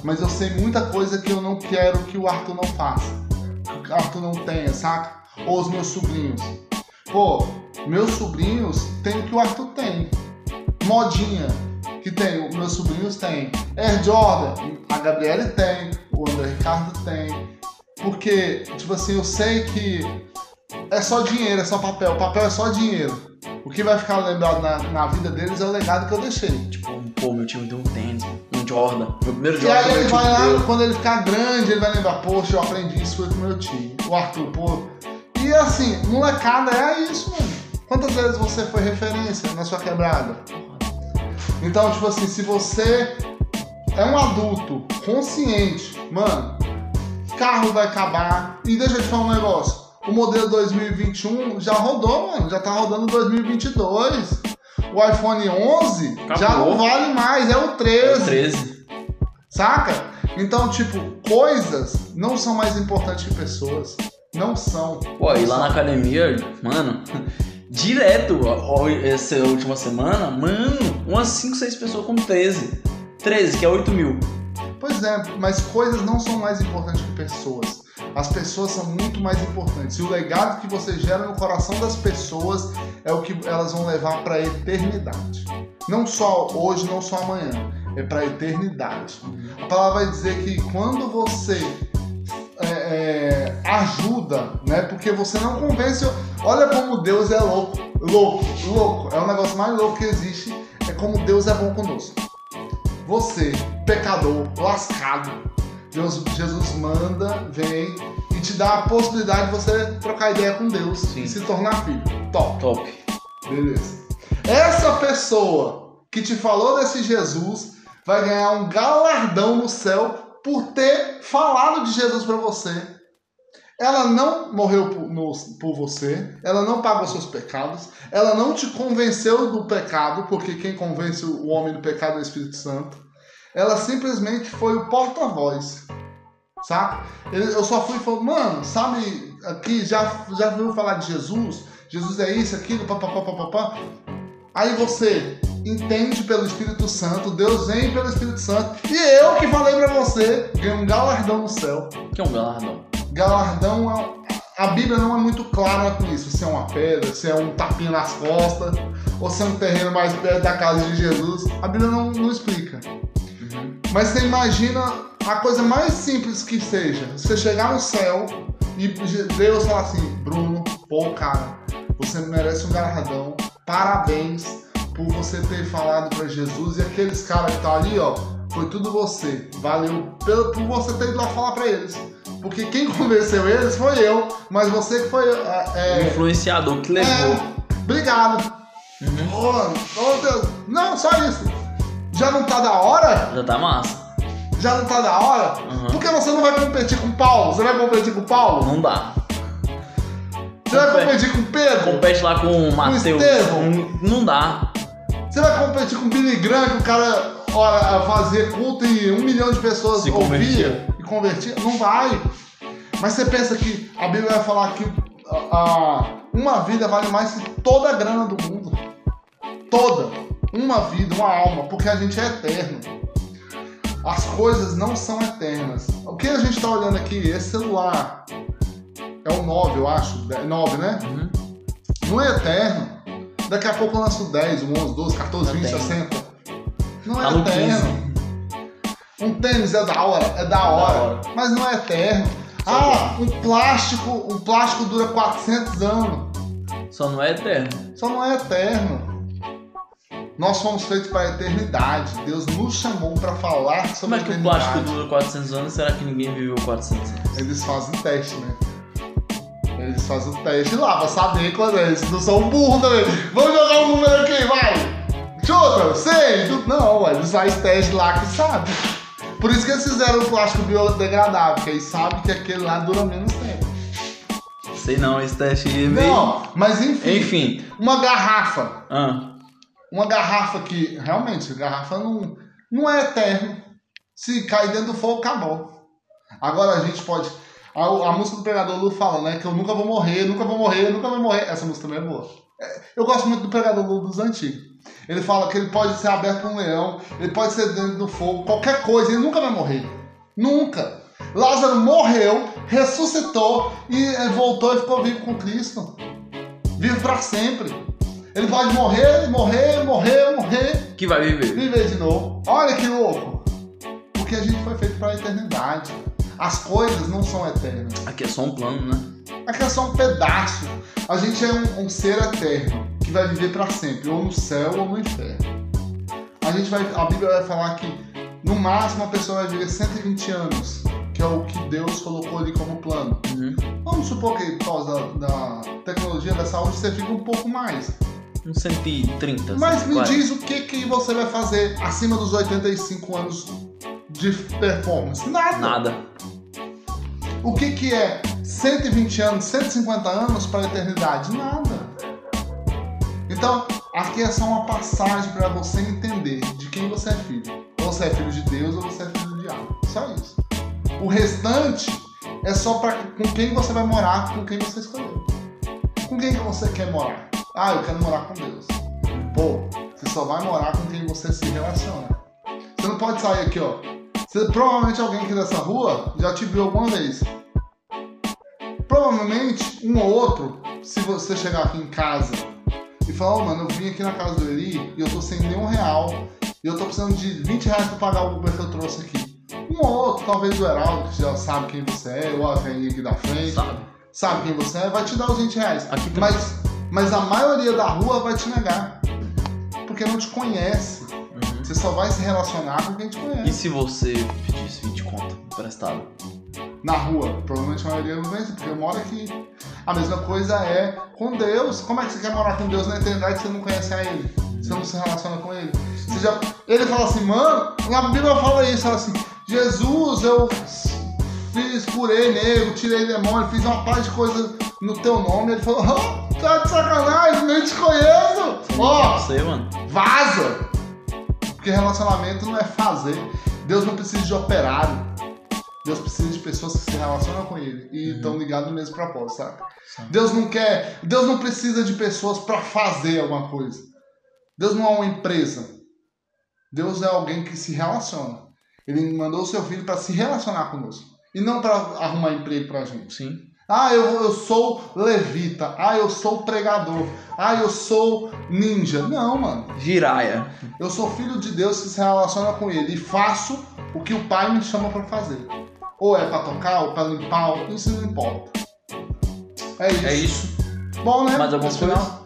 mas eu sei muita coisa que eu não quero que o Arthur não faça. Que o Arthur não tenha, saca? Ou os meus sobrinhos. Pô, meus sobrinhos têm o que o Arthur tem. Modinha, que tem, meus sobrinhos têm. Air Jordan, a Gabriele tem, o André Ricardo tem. Porque, tipo assim, eu sei que é só dinheiro, é só papel. Papel é só dinheiro. O que vai ficar lembrado na, na vida deles é o legado que eu deixei. Tipo, pô, meu time deu um tênis, um Jordan. Meu primeiro E Jordan aí meu ele vai lá, deu. quando ele ficar grande, ele vai lembrar, poxa, eu aprendi isso foi com meu time. O Arthur, pô. E assim, molecada é isso, mano. Quantas vezes você foi referência na sua quebrada? Então, tipo assim, se você é um adulto consciente, mano, carro vai acabar. E deixa eu te falar um negócio. O modelo 2021 já rodou, mano. Já tá rodando 2022. O iPhone 11 já Acabou. não vale mais, é o 13. É o 13. Saca? Então, tipo, coisas não são mais importantes que pessoas. Não são. Pô, e lá na academia, mano, direto, essa última semana, mano, umas 5, 6 pessoas com 13. 13, que é 8 mil. Pois é, mas coisas não são mais importantes que pessoas. As pessoas são muito mais importantes. E o legado que você gera no coração das pessoas é o que elas vão levar para a eternidade. Não só hoje, não só amanhã. É para a eternidade. A palavra vai dizer que quando você é, ajuda, né? Porque você não convence. Olha como Deus é louco, louco, louco. É o negócio mais louco que existe. É como Deus é bom conosco. Você, pecador, lascado, Deus, Jesus manda, vem e te dá a possibilidade de você trocar ideia com Deus e se tornar filho. Top. Top. Beleza. Essa pessoa que te falou desse Jesus vai ganhar um galardão no céu por ter falado de Jesus para você. Ela não morreu por, no- por você, ela não pagou seus pecados, ela não te convenceu do pecado, porque quem convence o homem do pecado é o Espírito Santo. Ela simplesmente foi o porta-voz. Ele- Eu só fui falei, mano, sabe, aqui já, já viu falar de Jesus? Jesus é isso, aquilo, papapá, papapá. Aí você entende pelo Espírito Santo, Deus vem pelo Espírito Santo, e eu que falei pra você, ganhei um galardão no céu. Que é um galardão? Galardão é. A Bíblia não é muito clara com isso, se é uma pedra, se é um tapinha nas costas, ou se é um terreno mais perto da casa de Jesus. A Bíblia não, não explica. Mas você imagina a coisa mais simples que seja. Você chegar no céu e Deus falar assim, Bruno, pô, cara, você merece um galardão. Parabéns por você ter falado pra Jesus e aqueles caras que tá ali, ó, foi tudo você. Valeu pelo, por você ter ido lá falar pra eles. Porque quem convenceu eles foi eu, mas você que foi. é, O é, influenciador que levou. Obrigado. Oh, oh, Deus. Não, só isso. Já não tá da hora? Já tá massa. Já não tá da hora? Por que você não vai competir com o Paulo? Você vai competir com o Paulo? Não dá. Você vai competir com o Pedro? Compete lá com o Matheus. Estevão? Hum, Não dá. Você vai competir com o Billy Graham, que o cara ora, fazia culto e um milhão de pessoas Se ouvia e convertia? Não vai. Mas você pensa que a Bíblia vai falar que a- a- uma vida vale mais que toda a grana do mundo. Toda. Uma vida, uma alma, porque a gente é eterno. As coisas não são eternas. O que a gente tá olhando aqui, esse celular, é o 9, eu acho. 9, né? Não é eterno. Daqui a pouco eu lanço 10, 11, 12, 14, 20, Eterno. 60. Não é Tá no eterno. Um tênis é da hora, é da hora, mas não é eterno. Ah, um plástico, um plástico dura 400 anos. Só não é eterno. Só não é eterno. Nós fomos feitos para a eternidade. Deus nos chamou para falar Como sobre é que a o plástico eternidade. dura 400 anos? Será que ninguém viveu 400 anos? Eles fazem teste, né? Eles fazem o teste lá pra saber quando é. Eles não são burros também. Vamos jogar um número aqui, vai! Chuta, sei! Não, ué, eles fazem teste lá que sabe. Por isso que eles fizeram o plástico biodegradável, porque aí sabe que aquele lá dura menos tempo. Sei não, esse teste é meio... Não, mas enfim. Enfim. Uma garrafa. Ah. Uma garrafa que, realmente, a garrafa não, não é eterno. Se cair dentro do fogo, acabou. Agora a gente pode. A, a música do Pregador Lu fala, né? Que eu nunca vou morrer, nunca vou morrer, nunca vou morrer. Essa música também é boa. É, Eu gosto muito do Pregador Lu dos antigos. Ele fala que ele pode ser aberto por um leão, ele pode ser dentro do fogo, qualquer coisa, ele nunca vai morrer. Nunca. Lázaro morreu, ressuscitou e eh, voltou e ficou vivo com Cristo. Vive para sempre. Ele pode morrer, morrer, morrer, morrer. Que vai viver. Viver de novo. Olha que louco. Porque a gente foi feito para a eternidade. As coisas não são eternas. Aqui é só um plano, né? Aqui é só um pedaço. A gente é um, um ser eterno que vai viver para sempre, ou no céu ou no inferno. A gente vai, a Bíblia vai falar que no máximo a pessoa vai viver 120 anos, que é o que Deus colocou ali como plano. Vamos supor que por causa da, da tecnologia da saúde você fica um pouco mais. Uns 130. Mas me 140. diz o que, que você vai fazer acima dos 85 anos de performance? Nada. Nada. O que, que é 120 anos, 150 anos para a eternidade? Nada. Então, aqui é só uma passagem para você entender de quem você é filho. Ou você é filho de Deus ou você é filho do diabo. O restante é só pra com quem você vai morar, com quem você escolheu. Com quem que você quer morar? Ah, eu quero morar com Deus. Pô, você só vai morar com quem você se relaciona. Você não pode sair aqui, ó. Você, provavelmente alguém aqui dessa rua já te viu alguma vez. Provavelmente um ou outro, se você chegar aqui em casa e falar, ô mano, eu vim aqui na casa do Eli e eu tô sem nenhum real e eu tô precisando de 20 reais pra pagar o Uber que eu trouxe aqui. Um ou outro, talvez o Heraldo, que já sabe quem você é, ou a velhinha aqui da frente, sabe, quem você é, vai te dar os 20 reais. mas, mas a maioria da rua vai te negar. Porque não te conhece. Você só vai se relacionar com quem te conhece. E se você pedisse 20 conto emprestado? na rua. Provavelmente a maioria não conhece, porque eu moro aqui. A mesma coisa é com Deus. Como é que você quer morar com Deus na eternidade se você não conhece a Ele? Você não se relaciona com Ele? Você já... Ele fala assim, mano, na Bíblia fala isso, fala assim, Jesus, eu fiz, curei nego, tirei demônio, fiz uma parte de coisa no teu nome. Ele falou, oh, tá de sacanagem, nem te conheço. Ó, sei, mano. vaza! Porque relacionamento não é fazer. Deus não precisa de operário. Deus precisa de pessoas que se relacionam com Ele e estão ligadas no mesmo propósito, sabe? Deus não quer, Deus não precisa de pessoas para fazer alguma coisa. Deus não é uma empresa. Deus é alguém que se relaciona. Ele mandou o seu filho para se relacionar conosco e não para arrumar emprego para gente. Sim. Ah, eu, eu sou levita. Ah, eu sou pregador. Ah, eu sou ninja. Não, mano. Giraia. Eu sou filho de Deus que se relaciona com ele e faço o que o pai me chama para fazer. Ou é pra tocar, ou pra limpar, ou- isso não importa. É isso. É isso. Bom, né? Mais algum As coisas- final?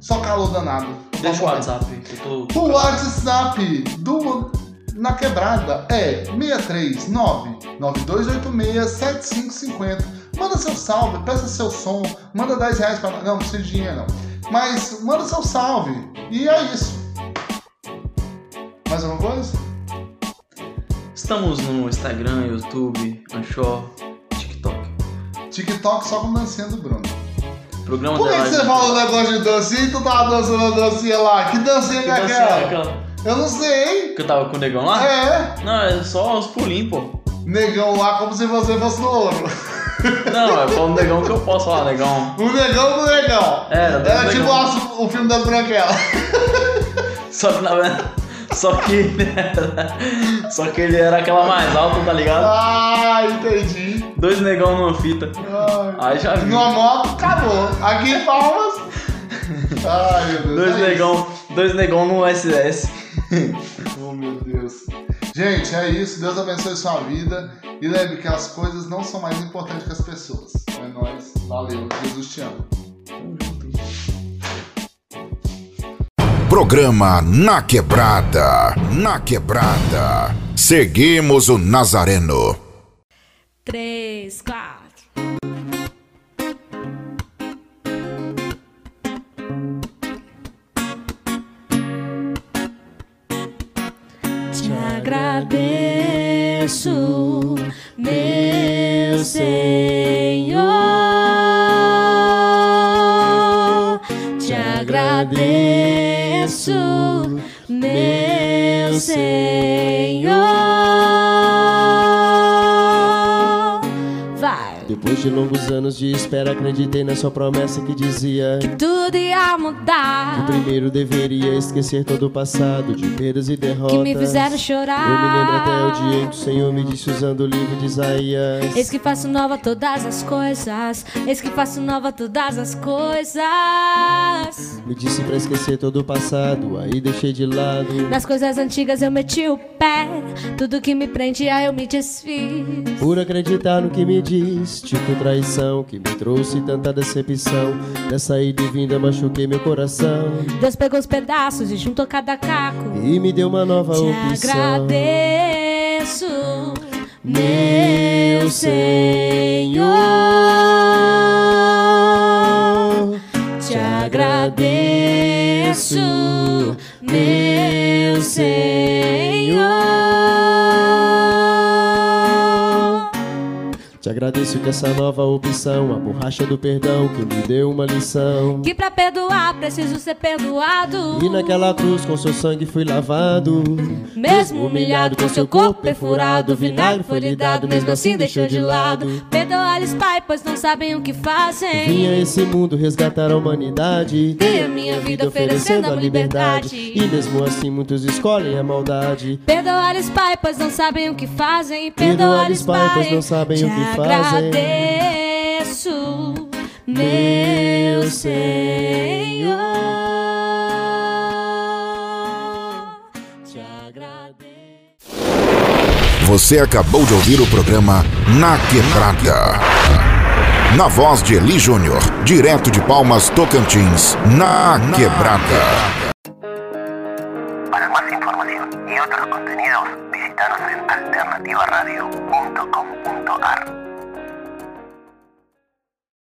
Só calor danado. Deixa o WhatsApp. Eu tô... O WhatsApp do Na Quebrada é 639 9286 7550. Manda seu salve, peça seu som, manda 10 reais pra nós. Não, não precisa de dinheiro não. Mas manda seu salve. E é isso. Mais alguma coisa? Estamos no Instagram, YouTube, Anchor, TikTok. TikTok só com dancinha do Bruno. Programa Por que, que você fala um negócio de dancinha e tu tava dançando a dancinha lá? Que dancinha que Que é dancinha aquela? é aquela? Eu não sei. Que eu tava com o negão lá? É. Não, é só os pulinhos, pô. Negão lá como se você fosse no ouro. Não, é só o negão que eu posso falar, negão. O negão do negão. É, do Era negão. tipo as- o filme das branquelas. Só que na verdade. Só que ele era. Só que ele era aquela mais alta, tá ligado? Ah, entendi. Dois negão numa fita. Aí já viu. Numa moto, acabou. Aqui em Palmas. Ai, meu Deus. Dois é isso. negão, dois negão no SS. Oh, meu Deus. Gente, é isso. Deus abençoe sua vida. E lembre que as coisas não são mais importantes que as pessoas. É nóis. Valeu. Jesus te ama. Programa Na Quebrada. Na Quebrada. Seguimos o Nazareno. Três, quatro. Agradeço, meu Senhor. Te agradeço, meu Senhor. Depois de longos anos de espera, acreditei na sua promessa que dizia Tudo ia mudar. que primeiro deveria esquecer todo o passado de perdas e derrotas. Que me fizeram chorar. Eu me lembro até o dia em que o Senhor me disse usando o livro de Isaías. Eis que faço nova todas as coisas. Eis que faço nova todas as coisas. Me disse pra esquecer todo o passado, aí deixei de lado. Nas coisas antigas eu meti o pé. Tudo que me prendia eu me desfiz. Por acreditar no que me diz, traição que me trouxe tanta decepção. Nessa ida e vinda machuquei meu coração Deus pegou os pedaços e juntou cada caco. e me deu uma nova Te opção. agradeço, meu Senhor. Te agradeço, meu Senhor. Te agradeço que essa nova opção, a borracha do perdão, que me deu uma lição. Que pra perdoar preciso ser perdoado. E naquela cruz com seu sangue fui lavado. Mesmo humilhado com seu corpo perfurado, o vinagre foi lhe dado, mesmo assim deixou de lado. Perdoa-lhes, Pai, pois não sabem o que fazem. Vim a esse mundo resgatar a humanidade. Dei a minha vida oferecendo a liberdade. E mesmo assim muitos escolhem a maldade. Perdoa-lhes, Pai, pois não sabem o que fazem. Perdoa-lhes, Pai, pois não sabem o que fazem. Agradeço, meu Senhor. Te agradeço. Você acabou de ouvir o programa Na Quebrada. Na voz de Eli Júnior, direto de Palmas, Tocantins. Na Quebrada. Para más información y otros contenidos, escucharnos en